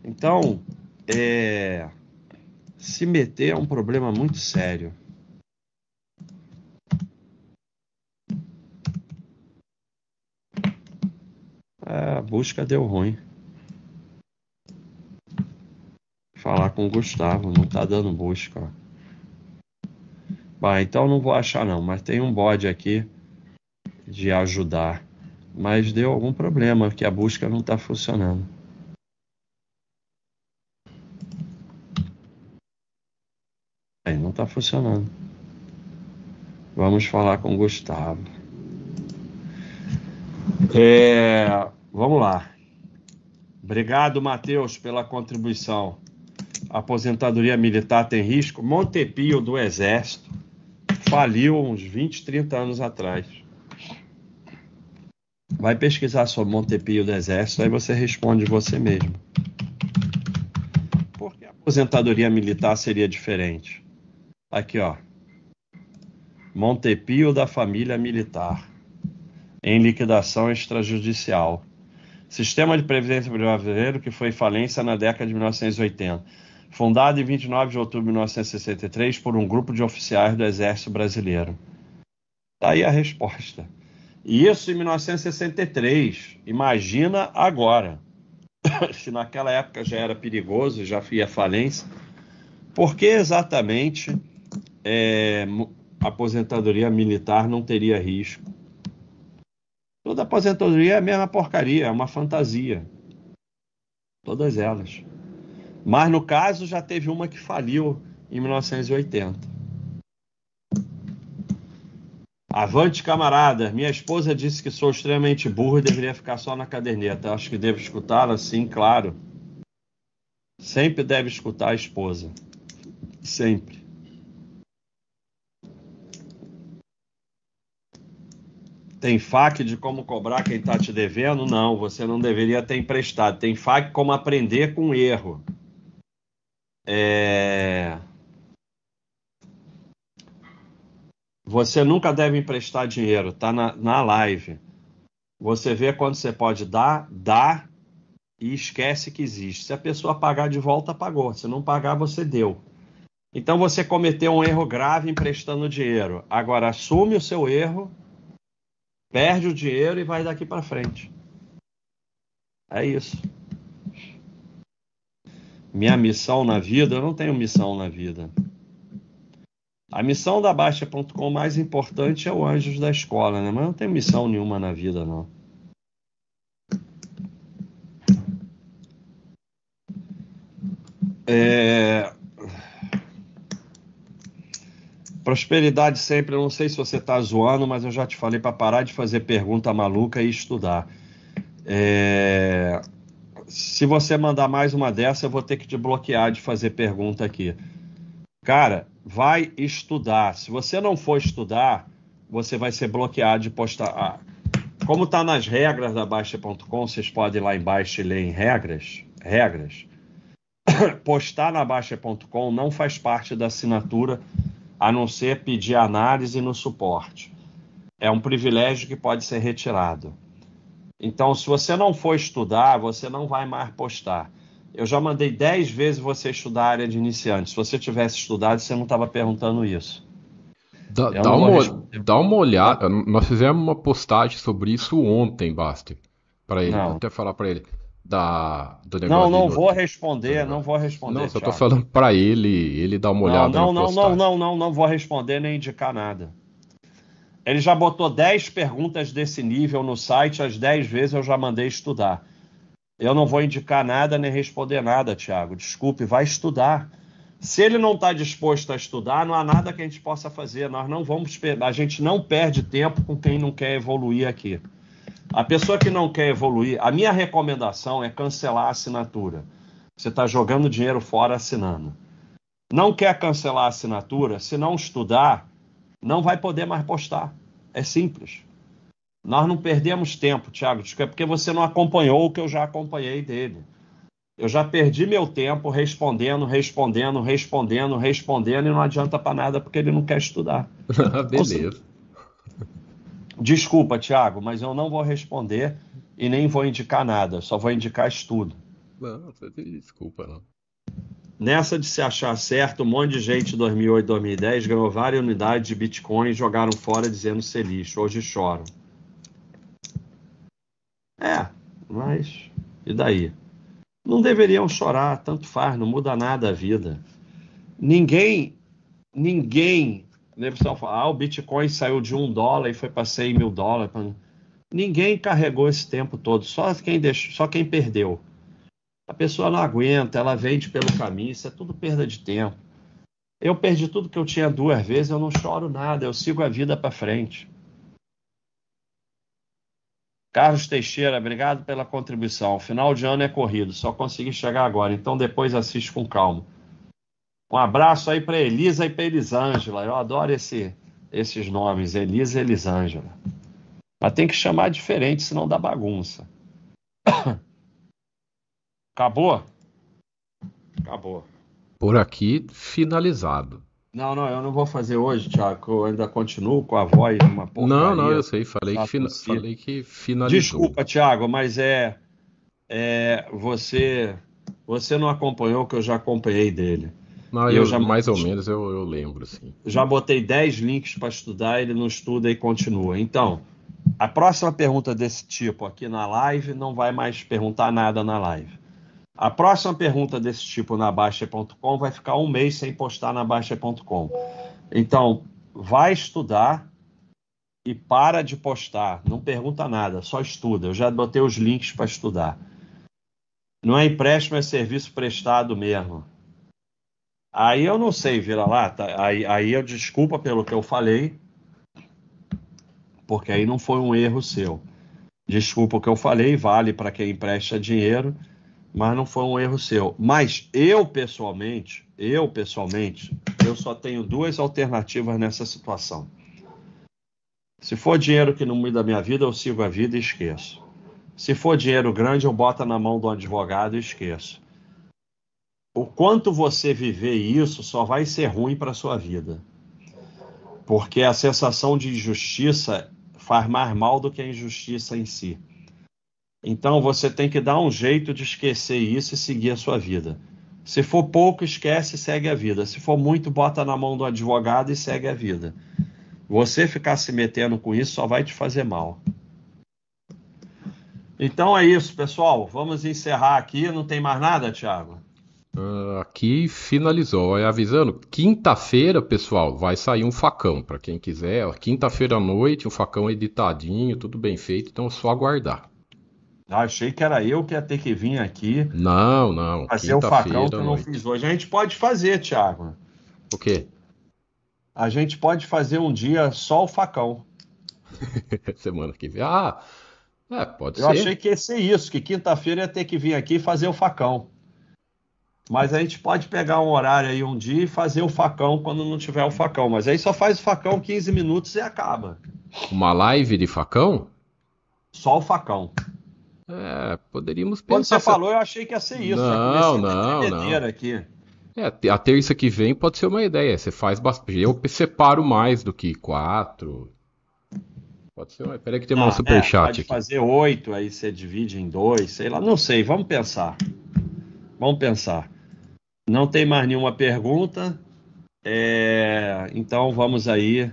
Então, é, se meter é um problema muito sério. a busca deu ruim. Falar com o Gustavo, não tá dando busca. Bah, então não vou achar não, mas tem um bode aqui de ajudar. Mas deu algum problema que a busca não está funcionando. Aí não está funcionando. Vamos falar com o Gustavo. É, Vamos lá. Obrigado, Matheus, pela contribuição. Aposentadoria militar tem risco? Montepio do Exército faliu uns 20, 30 anos atrás. Vai pesquisar sobre Montepio do Exército, aí você responde você mesmo. Por que a aposentadoria militar seria diferente? Aqui, ó. Montepio da família militar, em liquidação extrajudicial. Sistema de Previdência Brasileiro que foi falência na década de 1980. Fundado em 29 de outubro de 1963 por um grupo de oficiais do Exército Brasileiro. Daí tá a resposta. Isso em 1963. Imagina agora. [LAUGHS] Se naquela época já era perigoso, já ia falência, por que exatamente é, aposentadoria militar não teria risco? Toda aposentadoria é a mesma porcaria, é uma fantasia. Todas elas. Mas no caso já teve uma que faliu em 1980. Avante, camaradas. Minha esposa disse que sou extremamente burro e deveria ficar só na caderneta. Acho que devo escutá-la, sim, claro. Sempre deve escutar a esposa. Sempre. Tem FAQ de como cobrar quem está te devendo? Não, você não deveria ter emprestado. Tem FAQ como aprender com erro. É... Você nunca deve emprestar dinheiro, tá na, na live. Você vê quando você pode dar, dá e esquece que existe. Se a pessoa pagar de volta, pagou. Se não pagar, você deu. Então você cometeu um erro grave emprestando dinheiro. Agora assume o seu erro perde o dinheiro e vai daqui para frente. É isso. Minha missão na vida, eu não tenho missão na vida. A missão da Baixa.com mais importante é o Anjos da Escola, né? Mas eu não tenho missão nenhuma na vida, não. É... Prosperidade sempre, eu não sei se você está zoando, mas eu já te falei para parar de fazer pergunta maluca e estudar. É... Se você mandar mais uma dessa, eu vou ter que te bloquear de fazer pergunta aqui. Cara, vai estudar. Se você não for estudar, você vai ser bloqueado de postar. Ah, como está nas regras da Baixa.com, vocês podem ir lá embaixo e ler em regras. Regras. [COUGHS] Postar na Baixa.com não faz parte da assinatura, a não ser pedir análise no suporte. É um privilégio que pode ser retirado. Então, se você não for estudar, você não vai mais postar. Eu já mandei 10 vezes você estudar a área de iniciante. Se você tivesse estudado, você não estava perguntando isso. Dá, dá, uma, dá, uma, olhada. Nós fizemos uma postagem sobre isso ontem, Basti. Para ele. Não. até falar para ele. Da, do negócio não, não vou responder, não vou responder. Não, só tô falando para ele, ele dar uma olhada. Não, não, não, não, não, não vou responder nem indicar nada. Ele já botou 10 perguntas desse nível no site, as 10 vezes eu já mandei estudar. Eu não vou indicar nada nem responder nada, Tiago. Desculpe, vai estudar. Se ele não está disposto a estudar, não há nada que a gente possa fazer. Nós não vamos, a gente não perde tempo com quem não quer evoluir aqui. A pessoa que não quer evoluir, a minha recomendação é cancelar a assinatura. Você está jogando dinheiro fora assinando. Não quer cancelar a assinatura? Se não estudar, não vai poder mais postar. É simples. Nós não perdemos tempo, Thiago, é porque você não acompanhou o que eu já acompanhei dele. Eu já perdi meu tempo respondendo, respondendo, respondendo, respondendo e não adianta para nada porque ele não quer estudar. [LAUGHS] Beleza. Desculpa, Tiago, mas eu não vou responder e nem vou indicar nada, só vou indicar estudo. Não, desculpa, não. Nessa de se achar certo, um monte de gente em 2008, 2010 ganhou várias unidades de Bitcoin e jogaram fora dizendo ser lixo. Hoje choram. É, mas e daí? Não deveriam chorar, tanto faz, não muda nada a vida. Ninguém, ninguém, né, pessoal fala, ah, o Bitcoin saiu de um dólar e foi para 100 mil dólares. Ninguém carregou esse tempo todo, só quem, deixou, só quem perdeu. A pessoa não aguenta, ela vende pelo caminho, isso é tudo perda de tempo. Eu perdi tudo que eu tinha duas vezes, eu não choro nada, eu sigo a vida para frente. Carlos Teixeira, obrigado pela contribuição. Final de ano é corrido, só consegui chegar agora, então depois assiste com calma. Um abraço aí para Elisa e para Elisângela. Eu adoro esse, esses nomes, Elisa e Elisângela. Mas tem que chamar diferente, senão dá bagunça. [COUGHS] Acabou? Acabou. Por aqui, finalizado. Não, não, eu não vou fazer hoje, Tiago. Eu ainda continuo com a voz uma porcaria. Não, não, eu sei. Falei, que, fina... falei que finalizou. Desculpa, Tiago, mas é, é você você não acompanhou o que eu já acompanhei dele. Não, eu, eu já, mais ou menos eu, eu lembro, sim. Já botei 10 links para estudar, ele não estuda e continua. Então, a próxima pergunta desse tipo aqui na live não vai mais perguntar nada na live. A próxima pergunta desse tipo na Baixa.com vai ficar um mês sem postar na Baixa.com. Então, vai estudar e para de postar. Não pergunta nada, só estuda. Eu já botei os links para estudar. Não é empréstimo, é serviço prestado mesmo. Aí eu não sei, vira lá. Tá? Aí, aí eu desculpa pelo que eu falei, porque aí não foi um erro seu. Desculpa o que eu falei, vale para quem empresta dinheiro mas não foi um erro seu. Mas eu pessoalmente, eu pessoalmente, eu só tenho duas alternativas nessa situação. Se for dinheiro que não muda a minha vida, eu sigo a vida e esqueço. Se for dinheiro grande, eu boto na mão do advogado e esqueço. O quanto você viver isso só vai ser ruim para sua vida. Porque a sensação de injustiça faz mais mal do que a injustiça em si. Então você tem que dar um jeito de esquecer isso e seguir a sua vida. Se for pouco, esquece e segue a vida. Se for muito, bota na mão do advogado e segue a vida. Você ficar se metendo com isso só vai te fazer mal. Então é isso, pessoal. Vamos encerrar aqui. Não tem mais nada, Thiago? Uh, aqui finalizou. É avisando, quinta-feira, pessoal, vai sair um facão para quem quiser. Quinta-feira à noite, um facão editadinho, tudo bem feito. Então é só aguardar. Ah, achei que era eu que ia ter que vir aqui. Não, não. Fazer o facão que eu não fiz hoje. A gente pode fazer, Thiago. O quê? A gente pode fazer um dia só o facão. [LAUGHS] Semana que vem. Ah, é, pode eu ser. Eu achei que ia ser isso, que quinta-feira ia ter que vir aqui fazer o facão. Mas a gente pode pegar um horário aí um dia e fazer o facão quando não tiver o facão. Mas aí só faz o facão 15 minutos e acaba. Uma live de facão? Só o facão. É, poderíamos pensar. Quando você falou, eu achei que ia ser isso. Não, não, não. Aqui. É, a terça que vem pode ser uma ideia. Você faz bastante. Eu separo mais do que quatro. Pode ser uma. Peraí que tem um ah, superchat é, pode aqui. fazer oito, aí você divide em dois, sei lá. Não sei, vamos pensar. Vamos pensar. Não tem mais nenhuma pergunta. É, então vamos aí.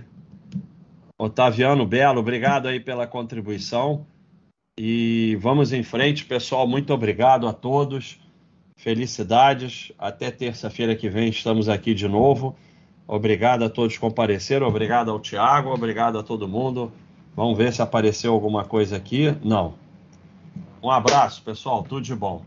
Otaviano Belo, obrigado aí pela contribuição. E vamos em frente, pessoal. Muito obrigado a todos. Felicidades. Até terça-feira que vem estamos aqui de novo. Obrigado a todos que compareceram. Obrigado ao Tiago. Obrigado a todo mundo. Vamos ver se apareceu alguma coisa aqui. Não. Um abraço, pessoal. Tudo de bom.